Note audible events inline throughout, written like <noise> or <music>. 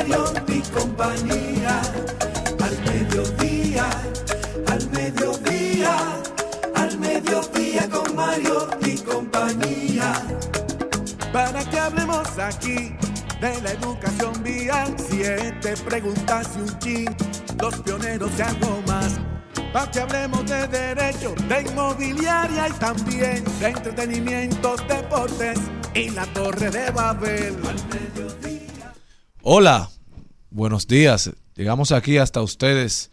Mario y compañía. Al mediodía, al mediodía, al mediodía con Mario y compañía para que hablemos aquí de la educación vial. Siete preguntas y un chin, los pioneros y algo más. Para que hablemos de derecho, de inmobiliaria y también de entretenimiento, deportes y la torre de Babel. Al mediodía. Hola, buenos días. Llegamos aquí hasta ustedes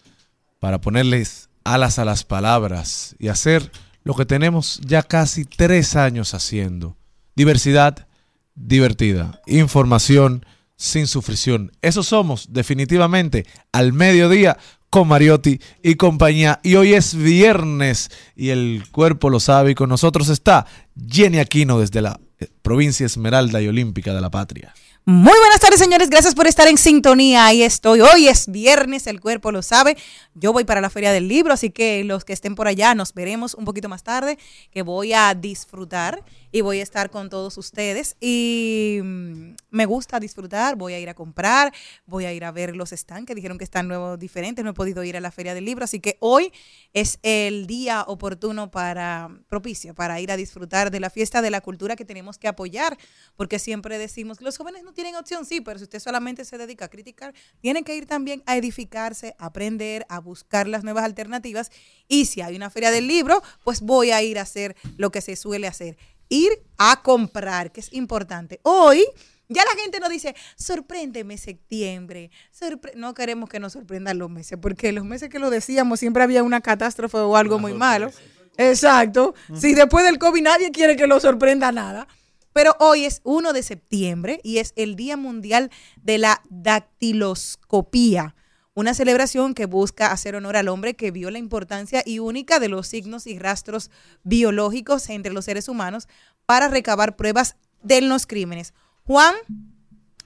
para ponerles alas a las palabras y hacer lo que tenemos ya casi tres años haciendo. Diversidad divertida, información sin sufrición. Eso somos definitivamente al mediodía con Mariotti y compañía. Y hoy es viernes y el cuerpo lo sabe y con nosotros está Jenny Aquino desde la eh, provincia Esmeralda y Olímpica de la Patria. Muy buenas tardes, señores. Gracias por estar en sintonía. Ahí estoy. Hoy es viernes, el cuerpo lo sabe. Yo voy para la Feria del Libro, así que los que estén por allá nos veremos un poquito más tarde, que voy a disfrutar y voy a estar con todos ustedes. Y mm, me gusta disfrutar, voy a ir a comprar, voy a ir a ver los stands que dijeron que están nuevos, diferentes. No he podido ir a la Feria del Libro, así que hoy es el día oportuno para, propicio, para ir a disfrutar de la fiesta de la cultura que tenemos que apoyar, porque siempre decimos que los jóvenes no tienen opción, sí, pero si usted solamente se dedica a criticar, tienen que ir también a edificarse, a aprender, a buscar las nuevas alternativas. Y si hay una feria del libro, pues voy a ir a hacer lo que se suele hacer, ir a comprar, que es importante. Hoy... Ya la gente nos dice, sorpréndeme septiembre. Sorpre no queremos que nos sorprendan los meses, porque los meses que lo decíamos siempre había una catástrofe o algo muy malo. Exacto. Si después del COVID nadie quiere que lo sorprenda nada. Pero hoy es 1 de septiembre y es el Día Mundial de la Dactiloscopía, una celebración que busca hacer honor al hombre que vio la importancia y única de los signos y rastros biológicos entre los seres humanos para recabar pruebas de los crímenes. Juan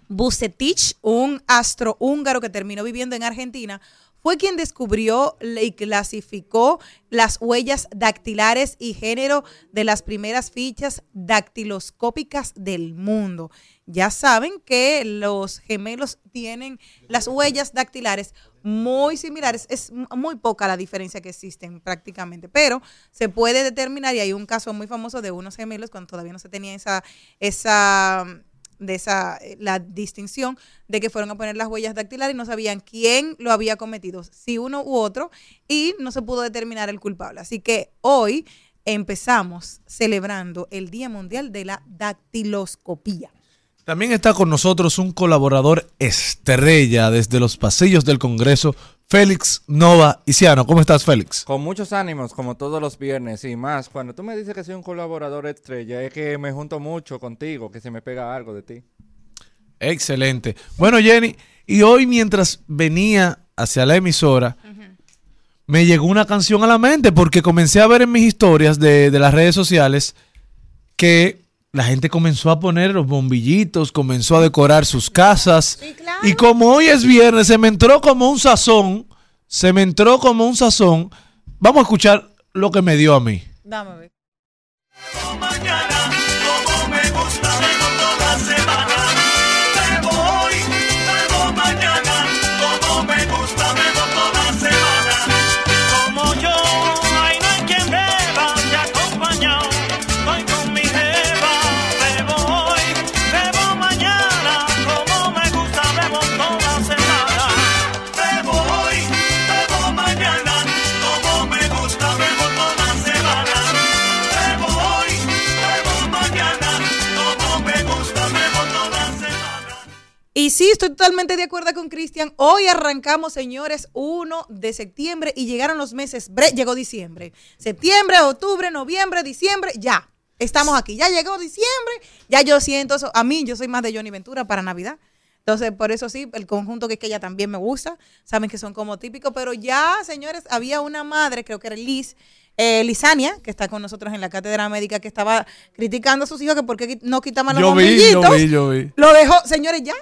Bucetich, un astro húngaro que terminó viviendo en Argentina, fue quien descubrió y clasificó las huellas dactilares y género de las primeras fichas dactiloscópicas del mundo. Ya saben que los gemelos tienen las huellas dactilares muy similares. Es muy poca la diferencia que existen prácticamente, pero se puede determinar, y hay un caso muy famoso de unos gemelos cuando todavía no se tenía esa, esa de esa la distinción de que fueron a poner las huellas dactilares y no sabían quién lo había cometido, si uno u otro, y no se pudo determinar el culpable. Así que hoy empezamos celebrando el Día Mundial de la Dactiloscopía. También está con nosotros un colaborador estrella desde los pasillos del Congreso, Félix Nova Isiano. ¿Cómo estás, Félix? Con muchos ánimos, como todos los viernes y más. Cuando tú me dices que soy un colaborador estrella, es que me junto mucho contigo, que se me pega algo de ti. Excelente. Bueno, Jenny, y hoy mientras venía hacia la emisora, me llegó una canción a la mente porque comencé a ver en mis historias de, de las redes sociales que la gente comenzó a poner los bombillitos, comenzó a decorar sus casas. Sí, claro. Y como hoy es viernes, se me entró como un sazón, se me entró como un sazón. Vamos a escuchar lo que me dio a mí. Dame mañana, Y sí, estoy totalmente de acuerdo con Cristian. Hoy arrancamos, señores, 1 de septiembre y llegaron los meses. bre- Llegó diciembre. Septiembre, octubre, noviembre, diciembre, ya. Estamos aquí. Ya llegó diciembre. Ya yo siento eso. A mí, yo soy más de Johnny Ventura para Navidad. Entonces, por eso sí, el conjunto que es que ella también me gusta. Saben que son como típicos. Pero ya, señores, había una madre, creo que era Liz, eh, Lisania, que está con nosotros en la cátedra médica, que estaba criticando a sus hijos que por qué no quitaban los Yo vi, yo bombillitos. vi, yo vi. Lo dejó, señores, ya,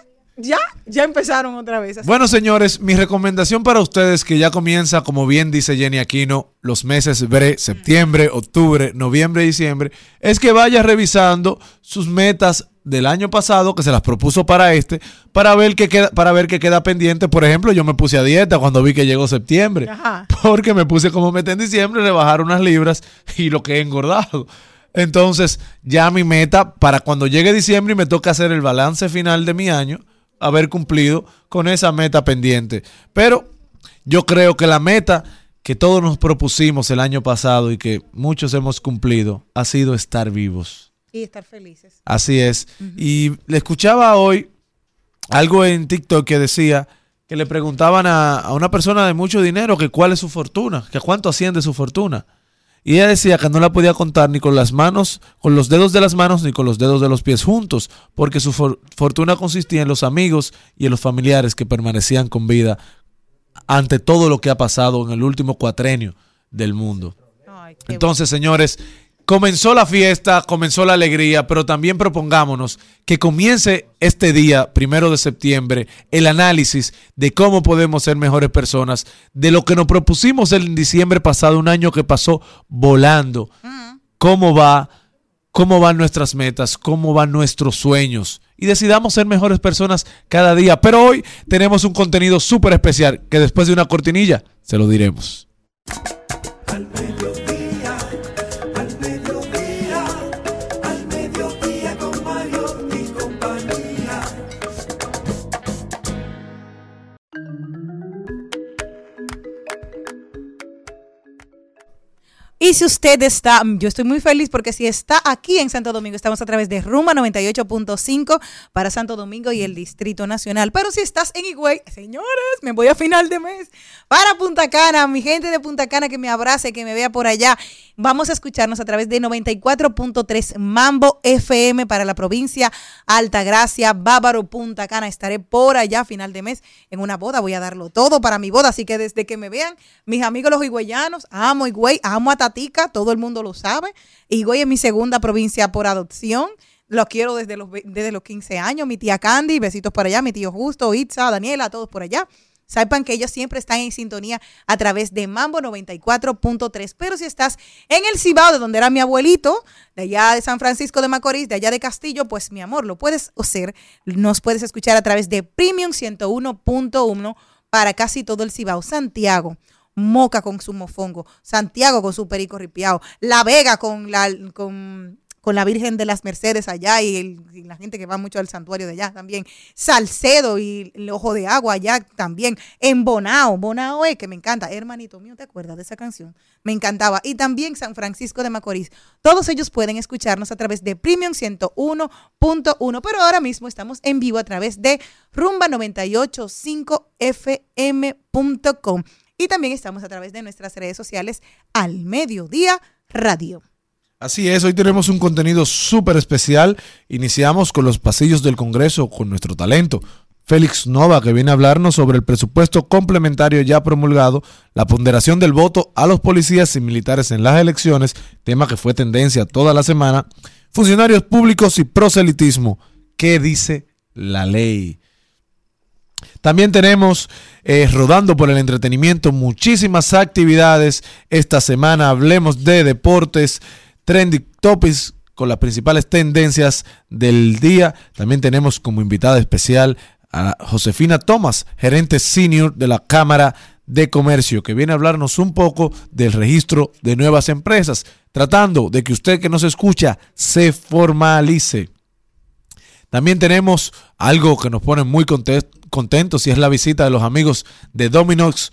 ya, ya empezaron otra vez. Así- Bueno, señores, mi recomendación para ustedes que ya comienza, como bien dice Jenny Aquino, los meses bre, septiembre, octubre, noviembre, diciembre, es que vaya revisando sus metas del año pasado que se las propuso para este, para ver qué queda, para ver qué queda pendiente. Por ejemplo, yo me puse a dieta cuando vi que llegó septiembre, Ajá. porque me puse como meta en diciembre, rebajar unas libras y lo que he engordado. Entonces, ya mi meta para cuando llegue diciembre y me toca hacer el balance final de mi año, haber cumplido con esa meta pendiente. Pero yo creo que la meta que todos nos propusimos el año pasado y que muchos hemos cumplido ha sido estar vivos. Y estar felices. Así es. Y le escuchaba hoy algo en TikTok que decía que le preguntaban a, a una persona de mucho dinero que cuál es su fortuna, que cuánto asciende su fortuna. Y ella decía que no la podía contar ni con las manos, con los dedos de las manos, ni con los dedos de los pies juntos, porque su for- fortuna consistía en los amigos y en los familiares que permanecían con vida ante todo lo que ha pasado en el último cuatrenio del mundo. Entonces, señores, comenzó la fiesta, comenzó la alegría, pero también propongámonos que comience este día, primero de septiembre, el análisis de cómo podemos ser mejores personas, de lo que nos propusimos en diciembre pasado, un año que pasó volando. ¿Cómo va? ¿Cómo van nuestras metas? ¿Cómo van nuestros sueños? Y decidamos ser mejores personas cada día. Pero hoy tenemos un contenido súper especial que después de una cortinilla se lo diremos. Y si usted está, yo estoy muy feliz porque si está aquí en Santo Domingo, estamos a través de Ruma 98.5 para Santo Domingo y el Distrito Nacional. Pero si estás en Higüey, señores, me voy a final de mes para Punta Cana, mi gente de Punta Cana que me abrace, que me vea por allá. Vamos a escucharnos a través de 94.3 Mambo FM para la provincia Altagracia, Bávaro, Punta Cana. Estaré por allá final de mes en una boda. Voy a darlo todo para mi boda. Así que desde que me vean, mis amigos los higüeyanos, amo Higüey, amo a Todo el mundo lo sabe. Higüey es mi segunda provincia por adopción. Lo quiero desde los, desde los 15 años. Mi tía Candy, besitos por allá. Mi tío Justo, Itza, Daniela, todos por allá. Sepan que ellos siempre están en sintonía a través de Mambo 94.3. Pero si estás en el Cibao, de donde era mi abuelito, de allá de San Francisco de Macorís, de allá de Castillo, pues mi amor, lo puedes hacer. Nos puedes escuchar a través de Premium 101.1 para casi todo el Cibao. Santiago. Moca con su mofongo, Santiago con su perico ripiao, La Vega con la con, con la Virgen de las Mercedes allá y, el- y la gente que va mucho al santuario de allá también, Salcedo y el Ojo de Agua allá también, en Bonao, Bonao es que me encanta, hermanito mío, ¿te acuerdas de esa canción? Me encantaba. Y también San Francisco de Macorís. Todos ellos pueden escucharnos a través de Premium 101.1, pero ahora mismo estamos en vivo a través de Rumba 985fm.com. Y también estamos a través de nuestras redes sociales al mediodía radio. Así es, hoy tenemos un contenido súper especial. Iniciamos con los pasillos del Congreso con nuestro talento. Félix Nova, que viene a hablarnos sobre el presupuesto complementario ya promulgado, la ponderación del voto a los policías y militares en las elecciones, tema que fue tendencia toda la semana. funcionarios públicos y proselitismo. ¿Qué dice la ley? También tenemos eh, rodando por el entretenimiento muchísimas actividades. Esta semana hablemos de deportes, trending topics con las principales tendencias del día. También tenemos como invitada especial a Josefina Thomas, gerente senior de la Cámara de Comercio, que viene a hablarnos un poco del registro de nuevas empresas, tratando de que usted que nos escucha se formalice. También tenemos algo que nos pone muy conte- contentos y es la visita de los amigos de Domino's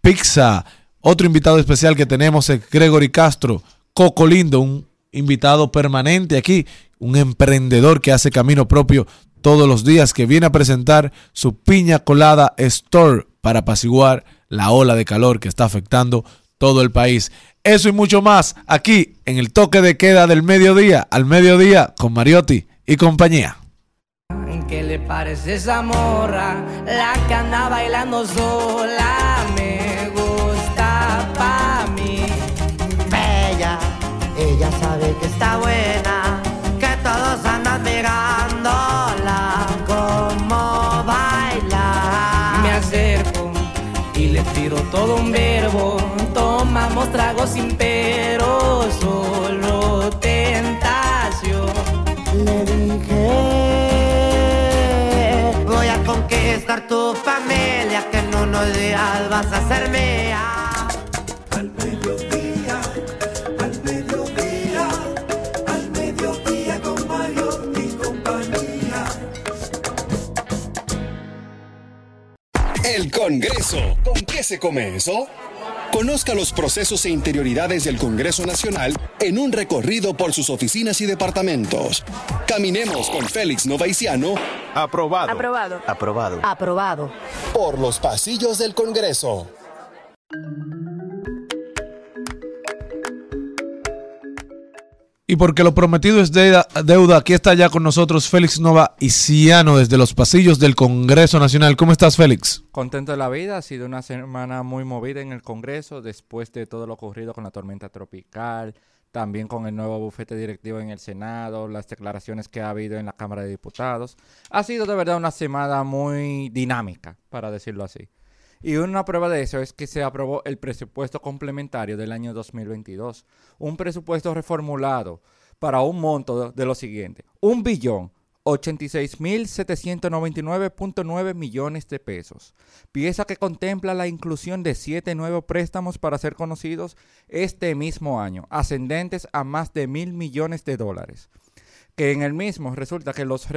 Pizza. Otro invitado especial que tenemos es Gregory Castro, Coco Lindo, un invitado permanente aquí, un emprendedor que hace camino propio todos los días, que viene a presentar su piña colada store para apaciguar la ola de calor que está afectando todo el país. Eso y mucho más aquí en el toque de queda del mediodía, al mediodía con Mariotti y compañía. ¿Qué le parece esa morra? La que anda bailando sola me gusta pa' mí. Bella, ella sabe que está buena, que todos andan mirándola como baila. Me acerco y le tiro todo un verbo. Tomamos tragos sin pero, días vas a ser mía. Al mediodía, al mediodía, al mediodía con Mario y compañía. El Congreso. ¿Con qué se come eso? Conozca los procesos e interioridades del Congreso Nacional en un recorrido por sus oficinas y departamentos. Caminemos con Félix Novaiciano Aprobado. Aprobado. Aprobado. Aprobado. por los pasillos del Congreso. Y porque lo prometido es de- deuda, aquí está ya con nosotros Félix Nova Ciano desde los pasillos del Congreso Nacional. ¿Cómo estás, Félix? Contento de la vida, ha sido una semana muy movida en el Congreso después de todo lo ocurrido con la tormenta tropical, también con el nuevo bufete directivo en el Senado, las declaraciones que ha habido en la Cámara de Diputados. Ha sido de verdad una semana muy dinámica, para decirlo así. Y una prueba de eso es que se aprobó el presupuesto complementario del año 2022, un presupuesto reformulado para un monto de lo siguiente, un billón 86.799.9 millones de pesos. Pieza que contempla la inclusión de siete nuevos préstamos para ser conocidos este mismo año, ascendentes a más de mil millones de dólares. Que en el mismo resulta que los,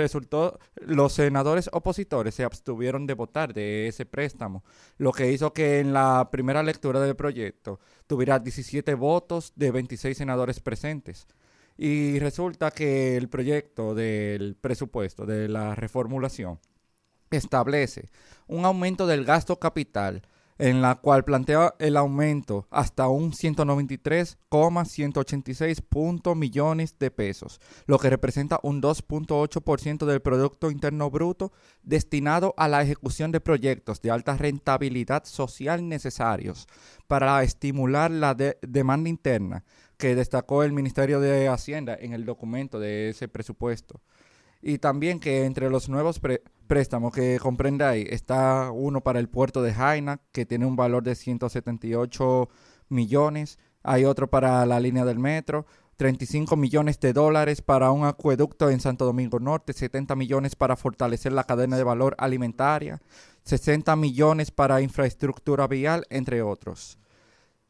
los senadores opositores se abstuvieron de votar de ese préstamo, lo que hizo que en la primera lectura del proyecto tuviera 17 votos de 26 senadores presentes. Y resulta que el proyecto del presupuesto, de la reformulación, establece un aumento del gasto capital en la cual plantea el aumento hasta un 193,186 punto millones de pesos, lo que representa un 2.8% del Producto Interno Bruto destinado a la ejecución de proyectos de alta rentabilidad social necesarios para estimular la de- demanda interna que destacó el Ministerio de Hacienda en el documento de ese presupuesto. Y también que entre los nuevos préstamos que comprende ahí está uno para el puerto de Jaina, que tiene un valor de 178 millones. Hay otro para la línea del metro, 35 millones de dólares para un acueducto en Santo Domingo Norte, 70 millones para fortalecer la cadena de valor alimentaria, 60 millones para infraestructura vial, entre otros.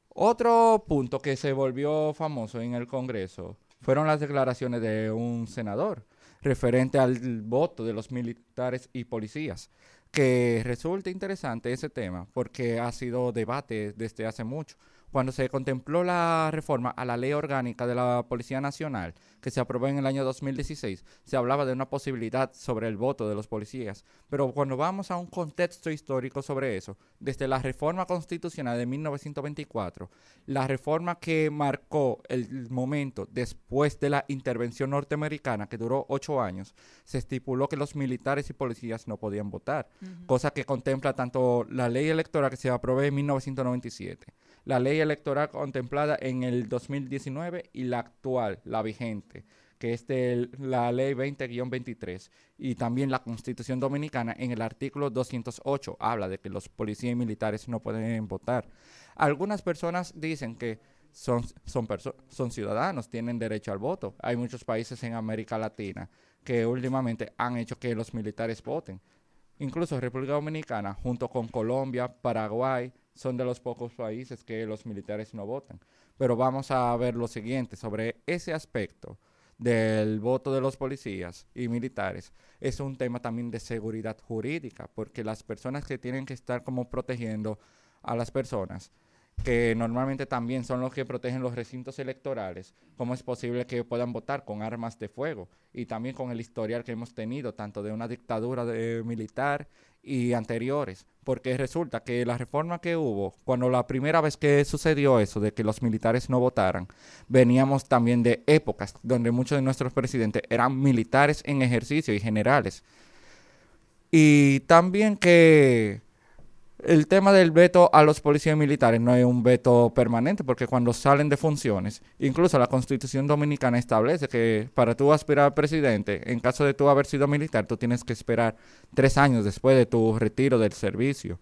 Otro punto que se volvió famoso en el Congreso fueron las declaraciones de un senador referente al voto de los militares y policías, que resulta interesante ese tema porque ha sido debate desde hace mucho. Cuando se contempló la reforma a la ley orgánica de la Policía Nacional, que se aprobó en el año 2016, se hablaba de una posibilidad sobre el voto de los policías. Pero cuando vamos a un contexto histórico sobre eso, desde la reforma constitucional de 1924, la reforma que marcó el momento después de la intervención norteamericana, que duró ocho años, se estipuló que los militares y policías no podían votar, cosa que contempla tanto la ley electoral que se aprobó en 1997, la ley electoral contemplada en el 2019 y la actual, la vigente, que es de la ley 20-23, y también la Constitución Dominicana en el artículo 208 habla de que los policías y militares no pueden votar. Algunas personas dicen que son, son, son ciudadanos, tienen derecho al voto. Hay muchos países en América Latina que últimamente han hecho que los militares voten. Incluso República Dominicana, junto con Colombia, Paraguay, son de los pocos países que los militares no votan. Pero vamos a ver lo siguiente sobre ese aspecto del voto de los policías y militares. Es un tema también de seguridad jurídica, porque las personas que tienen que estar como protegiendo a las personas, que normalmente también son los que protegen los recintos electorales, ¿cómo es posible que puedan votar con armas de fuego? Y también con el historial que hemos tenido, tanto de una dictadura militar y anteriores, porque resulta que la reforma que hubo, cuando la primera vez que sucedió eso, de que los militares no votaran, veníamos también de épocas donde muchos de nuestros presidentes eran militares en ejercicio y generales. Y también que el tema del veto a los policías militares no es un veto permanente, porque cuando salen de funciones, incluso la Constitución Dominicana establece que para tú aspirar a presidente, en caso de tú haber sido militar, tú tienes que esperar tres años después de tu retiro del servicio.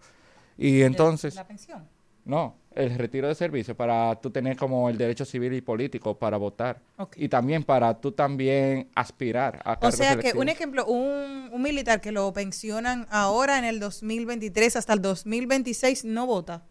Y entonces... La pensión. No, el retiro de servicio para tú tener como el derecho civil y político para votar. Y también para tú también aspirar a O sea que un ejemplo, un, un militar que lo pensionan ahora en el 2023 hasta el 2026 no vota.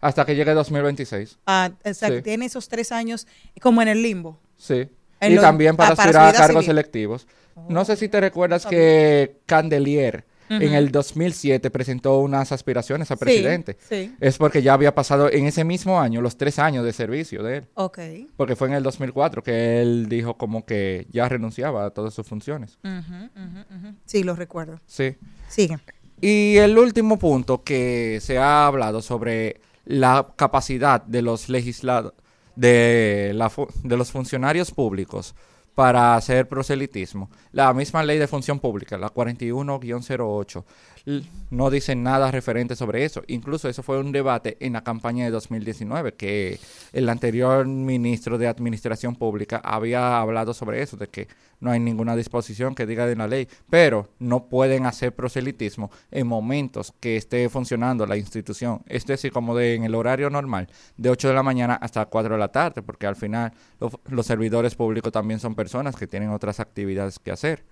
Hasta que llegue 2026. Ah, o sea, que tiene esos tres años como en el limbo. Sí. En y lo- también para ah, para aspirar a cargos civil. electivos. No sé si te recuerdas que Candelier en el 2007 presentó unas aspiraciones a presidente. sí. Es porque ya había pasado en ese mismo año los tres años de servicio de él. Ok. Porque fue en el 2004 que él dijo como que ya renunciaba a todas sus funciones. Ujú. Sí, lo recuerdo. Sí. Sigue. Y el último punto que se ha hablado sobre la capacidad de los legislados, de, la de los funcionarios públicos para hacer proselitismo. La misma ley de función pública, la 41-08, l- no dice nada referente sobre eso. Incluso eso fue un debate en la campaña de 2019, que el anterior ministro de Administración Pública había hablado sobre eso, de que no hay ninguna disposición que diga de la ley, pero no pueden hacer proselitismo en momentos que esté funcionando la institución. Es decir, como de, en el horario normal, de 8 de la mañana hasta 4 de la tarde, porque al final lo- los servidores públicos también son personas que tienen otras actividades que hacer.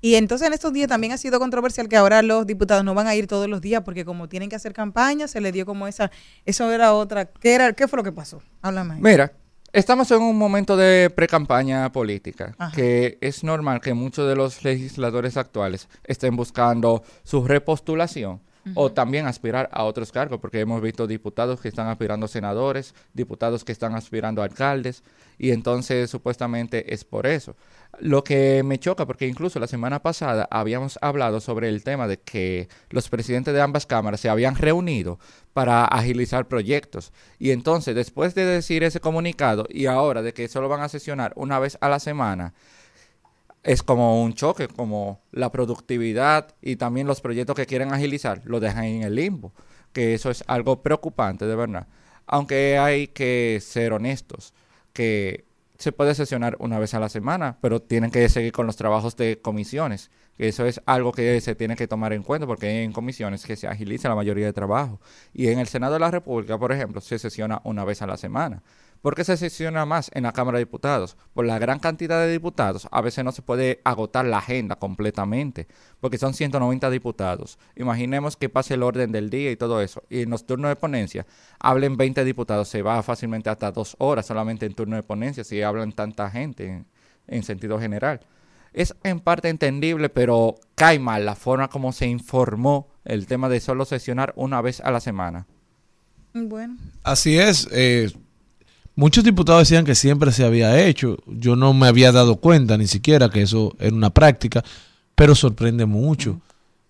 Y entonces en estos días también ha sido controversial que ahora los diputados no van a ir todos los días porque como tienen que hacer campaña, se les dio como esa, eso era otra, ¿qué era, qué fue lo que pasó? Háblame. Mira, estamos en un momento de pre-campaña política, Ajá. que es normal que muchos de los legisladores actuales estén buscando su repostulación o también aspirar a otros cargos, porque hemos visto diputados que están aspirando a senadores, diputados que están aspirando a alcaldes, y entonces supuestamente es por eso. Lo que me choca, porque incluso la semana pasada habíamos hablado sobre el tema de que los presidentes de ambas cámaras se habían reunido para agilizar proyectos. Y entonces, después de decir ese comunicado y ahora de que solo van a sesionar una vez a la semana, es como un choque, como la productividad y también los proyectos que quieren agilizar lo dejan en el limbo, que eso es algo preocupante de verdad. Aunque hay que ser honestos, que se puede sesionar una vez a la semana, pero tienen que seguir con los trabajos de comisiones, que eso es algo que se tiene que tomar en cuenta porque hay en comisiones que se agiliza la mayoría de trabajo. Y en el Senado de la República, por ejemplo, se sesiona una vez a la semana. ¿Por qué se sesiona más en la Cámara de Diputados? Por la gran cantidad de diputados, a veces no se puede agotar la agenda completamente, porque son 190 diputados. Imaginemos que pase el orden del día y todo eso, y en los turnos de ponencia hablen 20 diputados, se va fácilmente hasta dos horas solamente en turno de ponencia si hablan tanta gente en, en sentido general. Es en parte entendible, pero cae mal la forma como se informó el tema de solo sesionar una vez a la semana. Bueno, Así es. eh, muchos diputados decían que siempre se había hecho. Yo no me había dado cuenta ni siquiera que eso era una práctica, pero sorprende mucho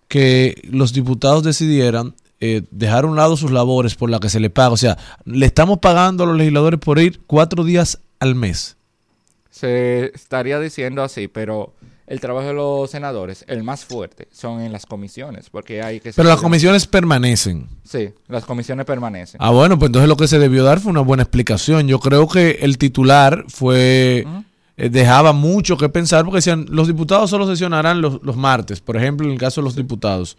que los diputados decidieran eh, dejar a un lado sus labores por las que se les paga. O sea, le estamos pagando a los legisladores por ir cuatro días al mes. Se estaría diciendo así, pero el trabajo de los senadores, el más fuerte, son en las comisiones, porque hay que... Pero las comisiones permanecen. Sí, las comisiones permanecen. Ah, bueno, pues entonces lo que se debió dar fue una buena explicación. Yo creo que el titular fue eh, dejaba mucho que pensar porque decían, los diputados solo sesionarán los, los martes. Por ejemplo, en el caso de los diputados,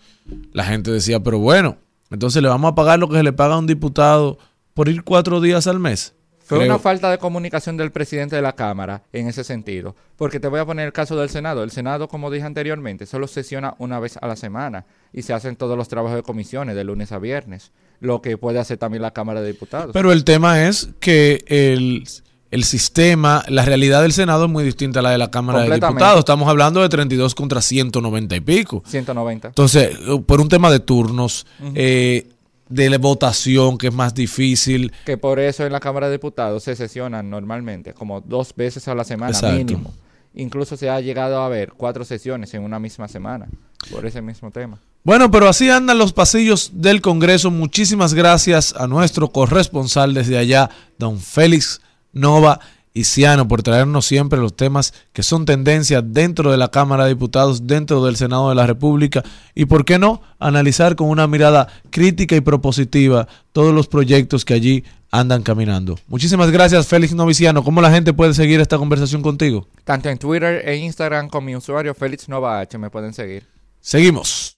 la gente decía, pero bueno, entonces le vamos a pagar lo que se le paga a un diputado por ir cuatro días al mes. Fue Creo- una falta de comunicación del presidente de la Cámara en ese sentido. Porque te voy a poner el caso del Senado. El Senado, como dije anteriormente, solo sesiona una vez a la semana y se hacen todos los trabajos de comisiones de lunes a viernes. Lo que puede hacer también la Cámara de Diputados. Pero el tema es que el, el sistema, la realidad del Senado es muy distinta a la de la Cámara de. Diputados. Estamos hablando de 32 contra 190 y pico. 190. Entonces, por un tema de turnos, eh, de la votación, que es más difícil. Que por eso en la Cámara de Diputados se sesionan normalmente como dos veces a la semana Exacto. mínimo. Incluso se ha llegado a ver cuatro sesiones en una misma semana por ese mismo tema. Bueno, pero así andan los pasillos del Congreso. Muchísimas gracias a nuestro corresponsal desde allá, don Félix Nova y Ciano, por traernos siempre los temas que son tendencia dentro de la Cámara de Diputados, dentro del Senado de la República y, ¿por qué no?, analizar con una mirada crítica y propositiva todos los proyectos que allí andan caminando. Muchísimas gracias, Félix Noviciano. ¿Cómo la gente puede seguir esta conversación contigo? Tanto en Twitter e Instagram con mi usuario Félix Nova H me pueden seguir. Seguimos.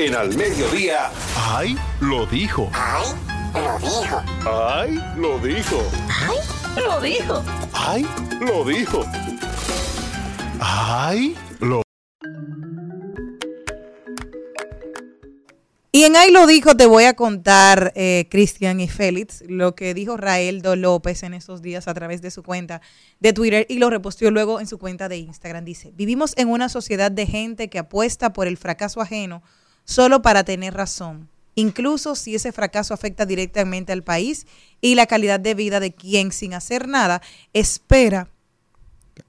En Al Mediodía. ¡Ay! Lo dijo. ¡Ay! Lo dijo. ¡Ay! Lo dijo. Lo dijo. ¡Ay! Lo dijo. ¡Ay! Lo Y en ahí lo dijo, te voy a contar, eh, Cristian y Félix, lo que dijo Raeldo López en esos días a través de su cuenta de Twitter y lo reposteó luego en su cuenta de Instagram. Dice, vivimos en una sociedad de gente que apuesta por el fracaso ajeno solo para tener razón, incluso si ese fracaso afecta directamente al país y la calidad de vida de quien sin hacer nada espera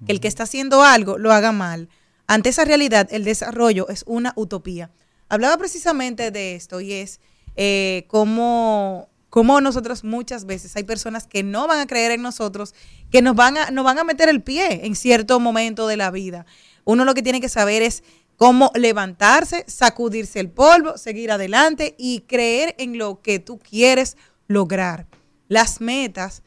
que el que está haciendo algo lo haga mal. Ante esa realidad, el desarrollo es una utopía. Hablaba precisamente de esto y es eh, cómo, cómo nosotros muchas veces hay personas que no van a creer en nosotros, que nos van, a, nos van a meter el pie en cierto momento de la vida. Uno lo que tiene que saber es cómo levantarse, sacudirse el polvo, seguir adelante y creer en lo que tú quieres lograr. Las metas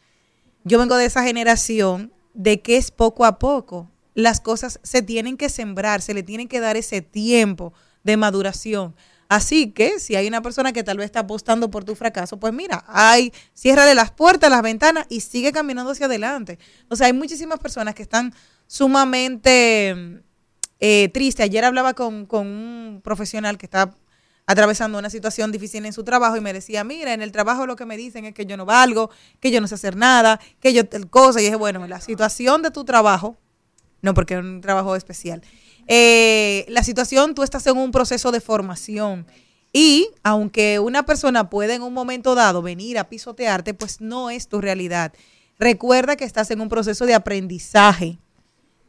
yo vengo de esa generación de que es poco a poco. Las cosas se tienen que sembrar, se le tienen que dar ese tiempo de maduración. Así que si hay una persona que tal vez está apostando por tu fracaso, pues mira, hay, ciérrale las puertas, las ventanas y sigue caminando hacia adelante. O sea, hay muchísimas personas que están sumamente eh, tristes. Ayer hablaba con, con un profesional que está atravesando una situación difícil en su trabajo y me decía, mira, en el trabajo lo que me dicen es que yo no valgo, que yo no sé hacer nada, que yo tal cosa. Y dije, bueno, la situación de tu trabajo, no porque es un trabajo especial, eh, la situación, tú estás en un proceso de formación. Y aunque una persona puede en un momento dado venir a pisotearte, pues no es tu realidad. Recuerda que estás en un proceso de aprendizaje.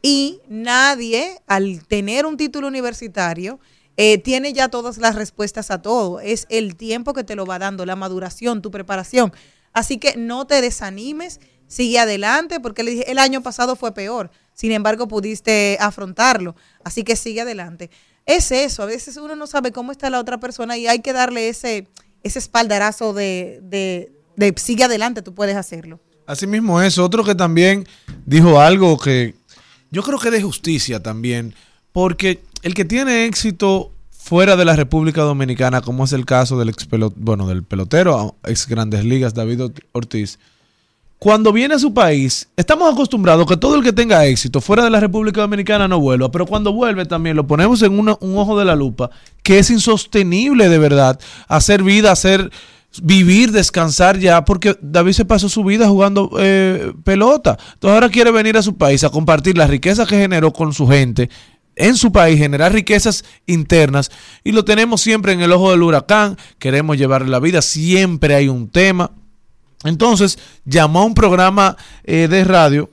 Y nadie, al tener un título universitario, eh, tiene ya todas las respuestas a todo. Es el tiempo que te lo va dando, la maduración, tu preparación. Así que no te desanimes, sigue adelante, porque le dije, el año pasado fue peor. Sin embargo, pudiste afrontarlo. Así que sigue adelante. Es eso, a veces uno no sabe cómo está la otra persona y hay que darle ese, ese espaldarazo de, de, de sigue adelante, tú puedes hacerlo. Así mismo es. Otro que también dijo algo que yo creo que de justicia también, porque el que tiene éxito fuera de la República Dominicana, como es el caso del ex bueno, del pelotero, ex Grandes Ligas, David Ort- Ortiz, cuando viene a su país, estamos acostumbrados que todo el que tenga éxito fuera de la República Dominicana no vuelva, pero cuando vuelve también lo ponemos en un ojo de la lupa, que es insostenible de verdad hacer vida, hacer vivir, descansar ya, porque David se pasó su vida jugando eh, pelota. Entonces ahora quiere venir a su país a compartir la riqueza que generó con su gente en su país, generar riquezas internas y lo tenemos siempre en el ojo del huracán, queremos llevarle la vida, siempre hay un tema. Entonces llamó a un programa eh, de radio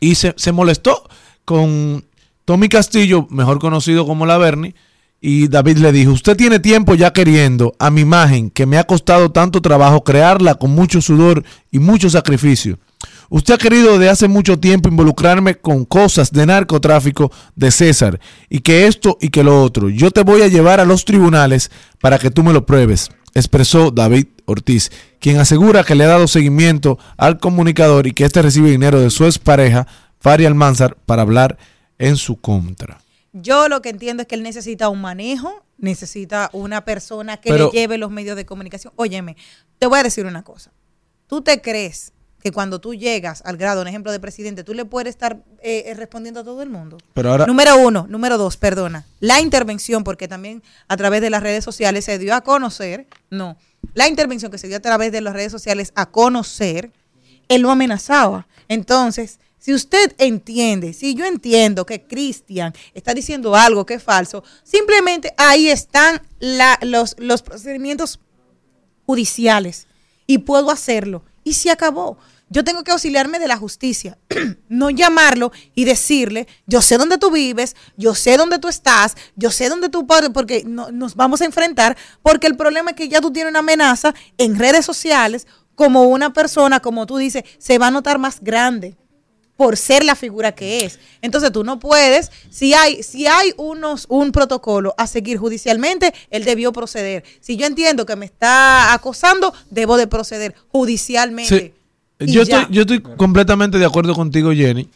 y se, se molestó con Tommy Castillo, mejor conocido como la Bernie, y David le dijo, usted tiene tiempo ya queriendo a mi imagen que me ha costado tanto trabajo crearla con mucho sudor y mucho sacrificio. Usted ha querido desde hace mucho tiempo involucrarme con cosas de narcotráfico de César y que esto y que lo otro. Yo te voy a llevar a los tribunales para que tú me lo pruebes, expresó David Ortiz, quien asegura que le ha dado seguimiento al comunicador y que éste recibe dinero de su expareja, Fari Almanzar, para hablar en su contra. Yo lo que entiendo es que él necesita un manejo, necesita una persona que Pero- le lleve los medios de comunicación. Óyeme, te voy a decir una cosa. ¿Tú te crees que cuando tú llegas al grado, un ejemplo de presidente, tú le puedes estar eh, eh, respondiendo a todo el mundo? Pero ahora, Número uno, número dos, perdona. La intervención, porque también a través de las redes sociales se dio a conocer, no, la intervención que se dio a través de las redes sociales a conocer, él lo amenazaba. Entonces, si usted entiende, si yo entiendo que Cristian está diciendo algo que es falso, simplemente ahí están los, procedimientos judiciales y puedo hacerlo. Y se acabó. Yo tengo que auxiliarme de la justicia, <clears throat> no llamarlo y decirle, yo sé dónde tú vives, yo sé dónde tú estás, yo sé dónde tú par- porque no- nos vamos a enfrentar, porque el problema es que ya tú tienes una amenaza en redes sociales, como una persona, como tú dices, se va a notar más grande por ser la figura que es. Entonces tú no puedes, si hay, si hay unos, un protocolo a seguir judicialmente, él debió proceder. Si yo entiendo que me está acosando, debo de proceder judicialmente. Sí, yo, estoy, yo estoy completamente de acuerdo contigo, Jenny.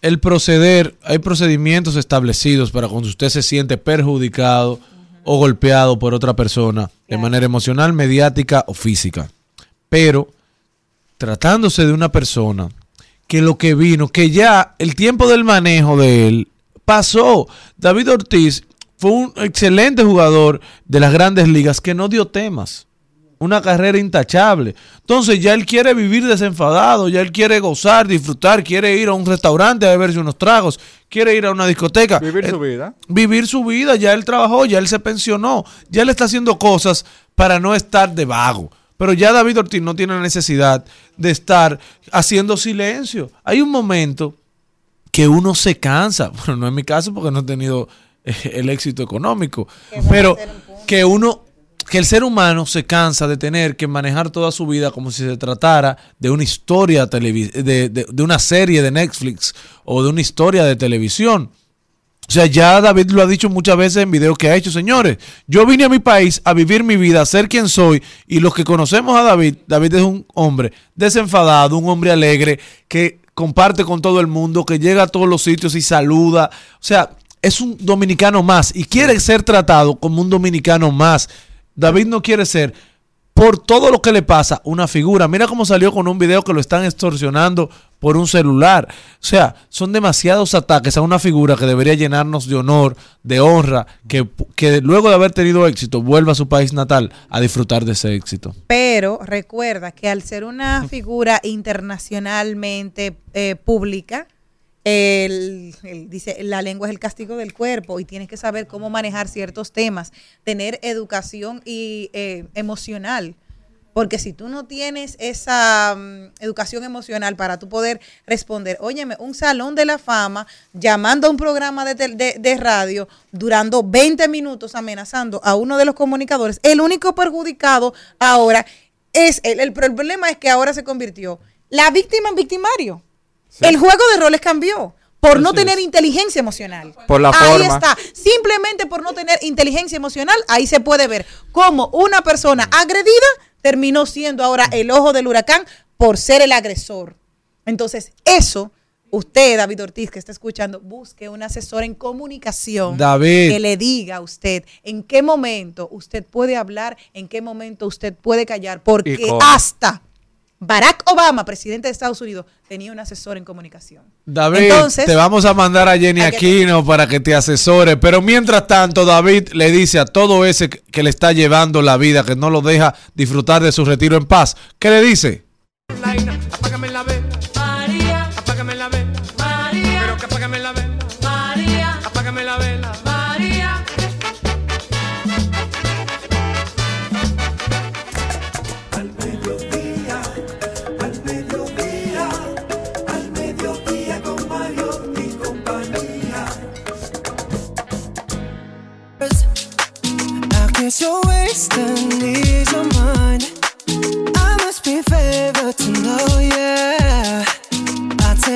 El proceder, hay procedimientos establecidos para cuando usted se siente perjudicado o golpeado por otra persona de manera emocional, mediática o física. Pero tratándose de una persona que lo que vino, que ya el tiempo del manejo de él pasó. David Ortiz fue un excelente jugador de las grandes ligas que no dio temas. Una carrera intachable. Entonces ya él quiere vivir desenfadado, ya él quiere gozar, disfrutar, quiere ir a un restaurante a beberse unos tragos, quiere ir a una discoteca. Vivir Eh, su vida. vivir su vida, ya él trabajó, ya él se pensionó, ya él está haciendo cosas para no estar de vago. Pero ya David Ortiz no tiene la necesidad de estar haciendo silencio. Hay un momento que uno se cansa, <laughs> bueno, no es mi caso porque no he tenido eh, el éxito económico, pero que uno, que el ser humano se cansa de tener que manejar toda su vida como si se tratara de una historia televis- de, de- de una serie de Netflix o de una historia de televisión. O sea, ya David lo ha dicho muchas veces en videos que ha hecho, señores. Yo vine a mi país a vivir mi vida, a ser quien soy. Y los que conocemos a David, David es un hombre desenfadado, un hombre alegre, que comparte con todo el mundo, que llega a todos los sitios y saluda. O sea, es un dominicano más y quiere ser tratado como un dominicano más. David no quiere ser, por todo lo que le pasa, una figura. Mira cómo salió con un video que lo están extorsionando por un celular. O sea, son demasiados ataques a una figura que debería llenarnos de honor, de honra, que, que luego de haber tenido éxito vuelva a su país natal a disfrutar de ese éxito. Pero recuerda que al ser una <laughs> figura internacionalmente eh, pública, el- dice la lengua es el castigo del cuerpo y tienes que saber cómo manejar ciertos temas, tener educación y eh, emocional. Porque si tú no tienes esa mm, educación emocional para tú poder responder, óyeme, un salón de la fama llamando a un programa de, de- de radio, durando 20 minutos amenazando a uno de los comunicadores, el único perjudicado ahora es, el, el problema es que ahora se convirtió la víctima en victimario. El juego de roles cambió por no Así tener es. inteligencia emocional. Por la ahí forma. está. Simplemente por no tener inteligencia emocional, ahí se puede ver cómo una persona agredida terminó siendo ahora el ojo del huracán por ser el agresor. Entonces, eso, usted, David Ortiz, que está escuchando, busque un asesor en comunicación David. que le diga a usted en qué momento usted puede hablar, en qué momento usted puede callar, porque hasta Barack Obama, presidente de Estados Unidos, tenía un asesor en comunicación. David, Entonces- te vamos a mandar a Jenny. Aquino para que te asesore. Pero mientras tanto, David le dice a todo ese que que le está llevando la vida, que no lo deja disfrutar de su retiro en paz. ¿Qué le dice?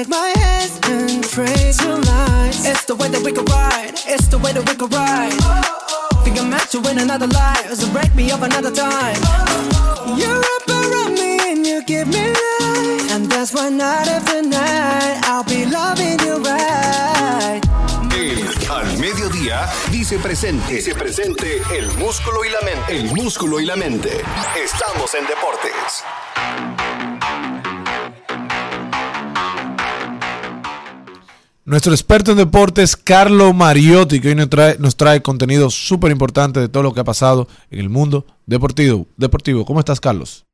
Take my hands and praise your lines. It's the way that we can ride. It's the way that we can ride. Think I'm meant to win another life, so break me up another time. You're up around me and you give me life, and that's why night after night I'll be loving you right. El Al Mediodía dice presente. Dice presente el músculo y la mente. El músculo y la mente. Estamos en deportes. Nuestro experto en deportes, Carlo Mariotti, que hoy nos trae, nos trae contenido súper importante de todo lo que ha pasado en el mundo deportivo. deportivo. ¿Cómo estás, Carlos?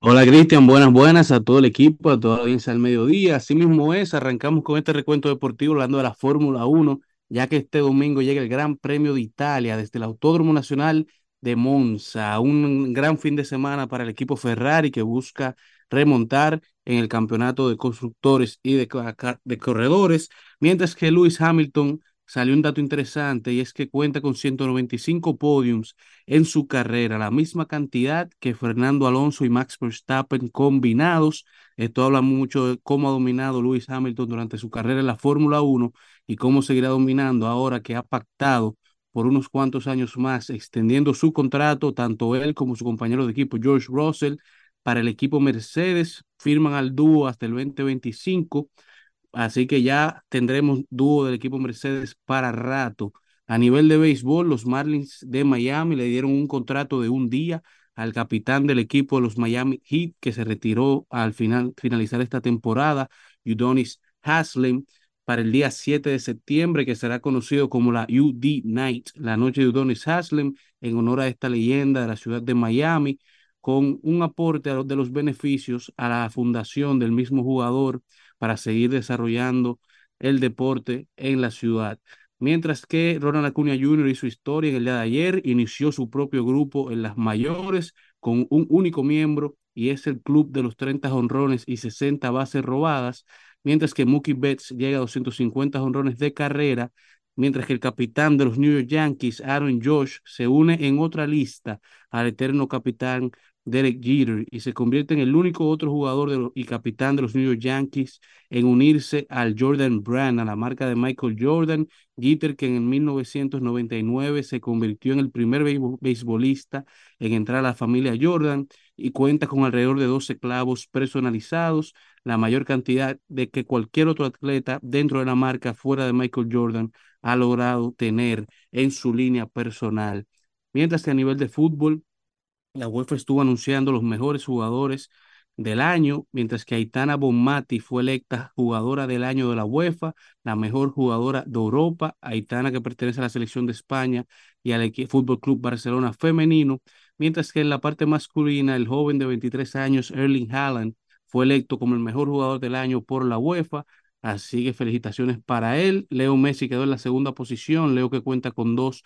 Hola Cristian, buenas, buenas a todo el equipo, a toda la audiencia del mediodía. Así mismo es, arrancamos con este recuento deportivo hablando de la Fórmula 1, ya que este domingo llega el Gran Premio de Italia desde el Autódromo Nacional de Monza, un gran fin de semana para el equipo Ferrari que busca remontar en el campeonato de constructores y de, de corredores, mientras que Lewis Hamilton salió un dato interesante y es que cuenta con 195 podiums en su carrera, la misma cantidad que Fernando Alonso y Max Verstappen combinados. Esto habla mucho de cómo ha dominado Lewis Hamilton durante su carrera en la Fórmula 1 y cómo seguirá dominando ahora que ha pactado por unos cuantos años más, extendiendo su contrato, tanto él como su compañero de equipo George Russell, para el equipo Mercedes, firman al dúo hasta el 2025. Así que ya tendremos dúo del equipo Mercedes para rato. A nivel de béisbol, los Marlins de Miami le dieron un contrato de un día al capitán del equipo de los Miami Heat, que se retiró al final, finalizar esta temporada, Udonis Haslem, para el día 7 de septiembre, que será conocido como la UD Night, la noche de Udonis Haslem, en honor a esta leyenda de la ciudad de Miami, con un aporte de los beneficios a la fundación del mismo jugador para seguir desarrollando el deporte en la ciudad. Mientras que Ronald Acuña Jr. hizo historia en el día de ayer, inició su propio grupo en las mayores con un único miembro y es el club de los 30 honrones y 60 bases robadas, mientras que Mookie Betts llega a 250 honrones de carrera, mientras que el capitán de los New York Yankees, Aaron Josh, se une en otra lista al eterno capitán Derek Jeter y se convierte en el único otro jugador y capitán de los New York Yankees en unirse al Jordan Brand, a la marca de Michael Jordan. Jeter, que en 1999 se convirtió en el primer beisbo- beisbolista en entrar a la familia Jordan y cuenta con alrededor de 12 clavos personalizados, la mayor cantidad de que cualquier otro atleta dentro de la marca fuera de Michael Jordan ha logrado tener en su línea personal. Mientras que a nivel de fútbol, la UEFA estuvo anunciando los mejores jugadores del año, mientras que Aitana Bonmati fue electa jugadora del año de la UEFA, la mejor jugadora de Europa, Aitana que pertenece a la selección de España y al Fútbol Club Barcelona femenino, mientras que en la parte masculina el joven de 23 años Erling Haaland fue electo como el mejor jugador del año por la UEFA, así que felicitaciones para él. Leo Messi quedó en la segunda posición, Leo que cuenta con dos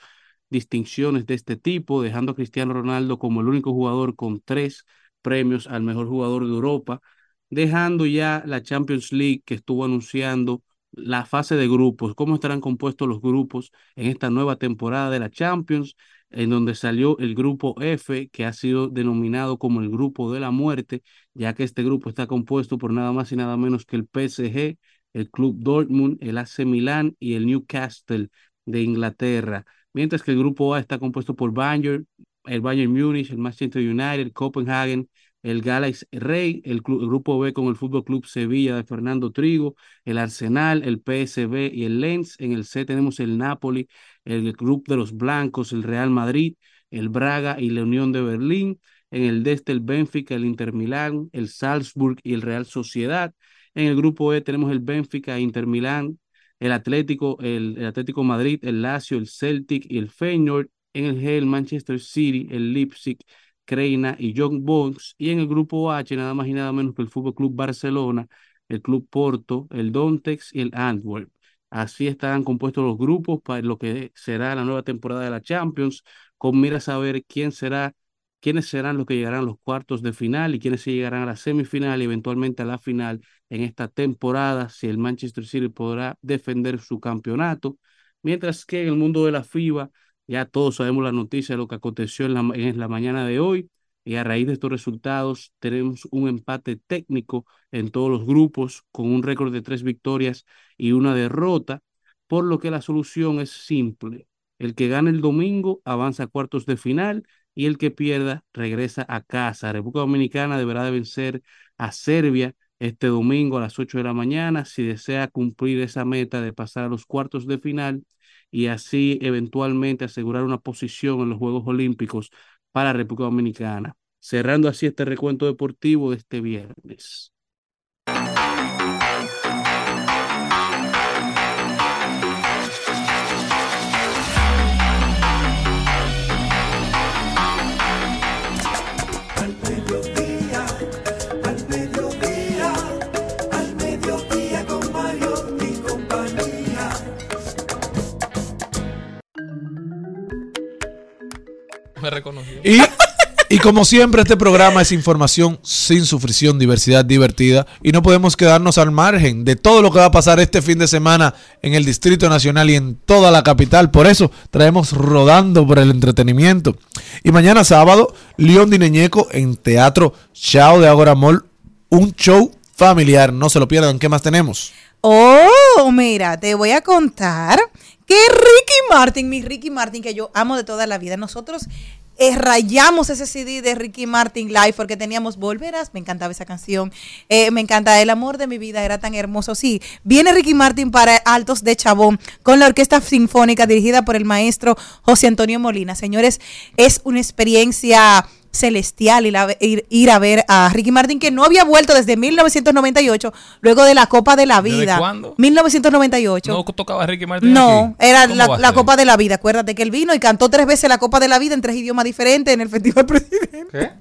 distinciones de este tipo, dejando a Cristiano Ronaldo como el único jugador con tres premios al mejor jugador de Europa, dejando ya la Champions League que estuvo anunciando la fase de grupos, cómo estarán compuestos los grupos en esta nueva temporada de la Champions, en donde salió el grupo F, que ha sido denominado como el grupo de la muerte, ya que este grupo está compuesto por nada más y nada menos que el PSG, el Club Dortmund, el AC Milán y el Newcastle de Inglaterra mientras que el grupo A está compuesto por Bayern, el Bayern Múnich, el Manchester United, Copenhagen, el Galaxy Rey, el, grupo B con el Fútbol Club Sevilla de Fernando Trigo, el Arsenal, el PSV y el Lens. En el C tenemos el Napoli, el Club de los Blancos, el Real Madrid, el Braga y la Unión de Berlín. En el D está el Benfica, el Inter Milán, el Salzburg y el Real Sociedad. En el grupo E tenemos el Benfica, Inter Milán, el Atlético, el, Atlético Madrid, el Lazio, el Celtic y el Feyenoord. En el G, el Manchester City, el Leipzig, Creina y Young Boys. Y en el grupo H, nada más y nada menos que el Fútbol Club Barcelona, el Club Porto, el Dontex y el Antwerp. Así estarán compuestos los grupos para lo que será la nueva temporada de la Champions, con miras a ver quién será, quiénes serán los que llegarán a los cuartos de final y quiénes se llegarán a la semifinal y eventualmente a la final en esta temporada, si el Manchester City podrá defender su campeonato. Mientras que en el mundo de la FIBA Ya todos sabemos la noticia de lo que aconteció en la, en la mañana de hoy. Y a raíz de estos resultados tenemos un empate técnico en todos los grupos con un récord de tres victorias y una derrota, por lo que la solución es simple. El que gane el domingo avanza a cuartos de final y el que pierda regresa a casa. República Dominicana deberá de vencer a Serbia este domingo a las 8 de la mañana si desea cumplir esa meta de pasar a los cuartos de final y así eventualmente asegurar una posición en los Juegos Olímpicos para República Dominicana. Cerrando así este recuento deportivo de este viernes. Me reconoció. Y, y como siempre, este programa es información sin sufrición, diversidad divertida. Y no podemos quedarnos al margen de todo lo que va a pasar este fin de semana en el Distrito Nacional y en toda la capital. Por eso traemos rodando por el entretenimiento. Y mañana sábado, León Dineñeco en Teatro Chao de Agora Mall. Un show familiar. No se lo pierdan. ¿Qué más tenemos? Oh, mira, te voy a contar que Ricky Martin, mi Ricky Martin, que yo amo de toda la vida, nosotros eh, rayamos ese CD de Ricky Martin Live porque teníamos Volverás, me encantaba esa canción, eh, me encanta El amor de mi vida, era tan hermoso. Sí, viene Ricky Martin para Altos de Chabón con la Orquesta Sinfónica dirigida por el maestro José Antonio Molina. Señores, es una experiencia celestial ir a, ir, ir a ver a Ricky Martin que no había vuelto desde 1998 luego de la Copa de la ¿Desde Vida. cuándo? 1998. ¿No tocaba Ricky Martin No, aquí? era ¿Cómo la, la? Copa de la Vida. Acuérdate que él vino y cantó tres veces la Copa de la Vida en tres idiomas diferentes en el Festival Presidente.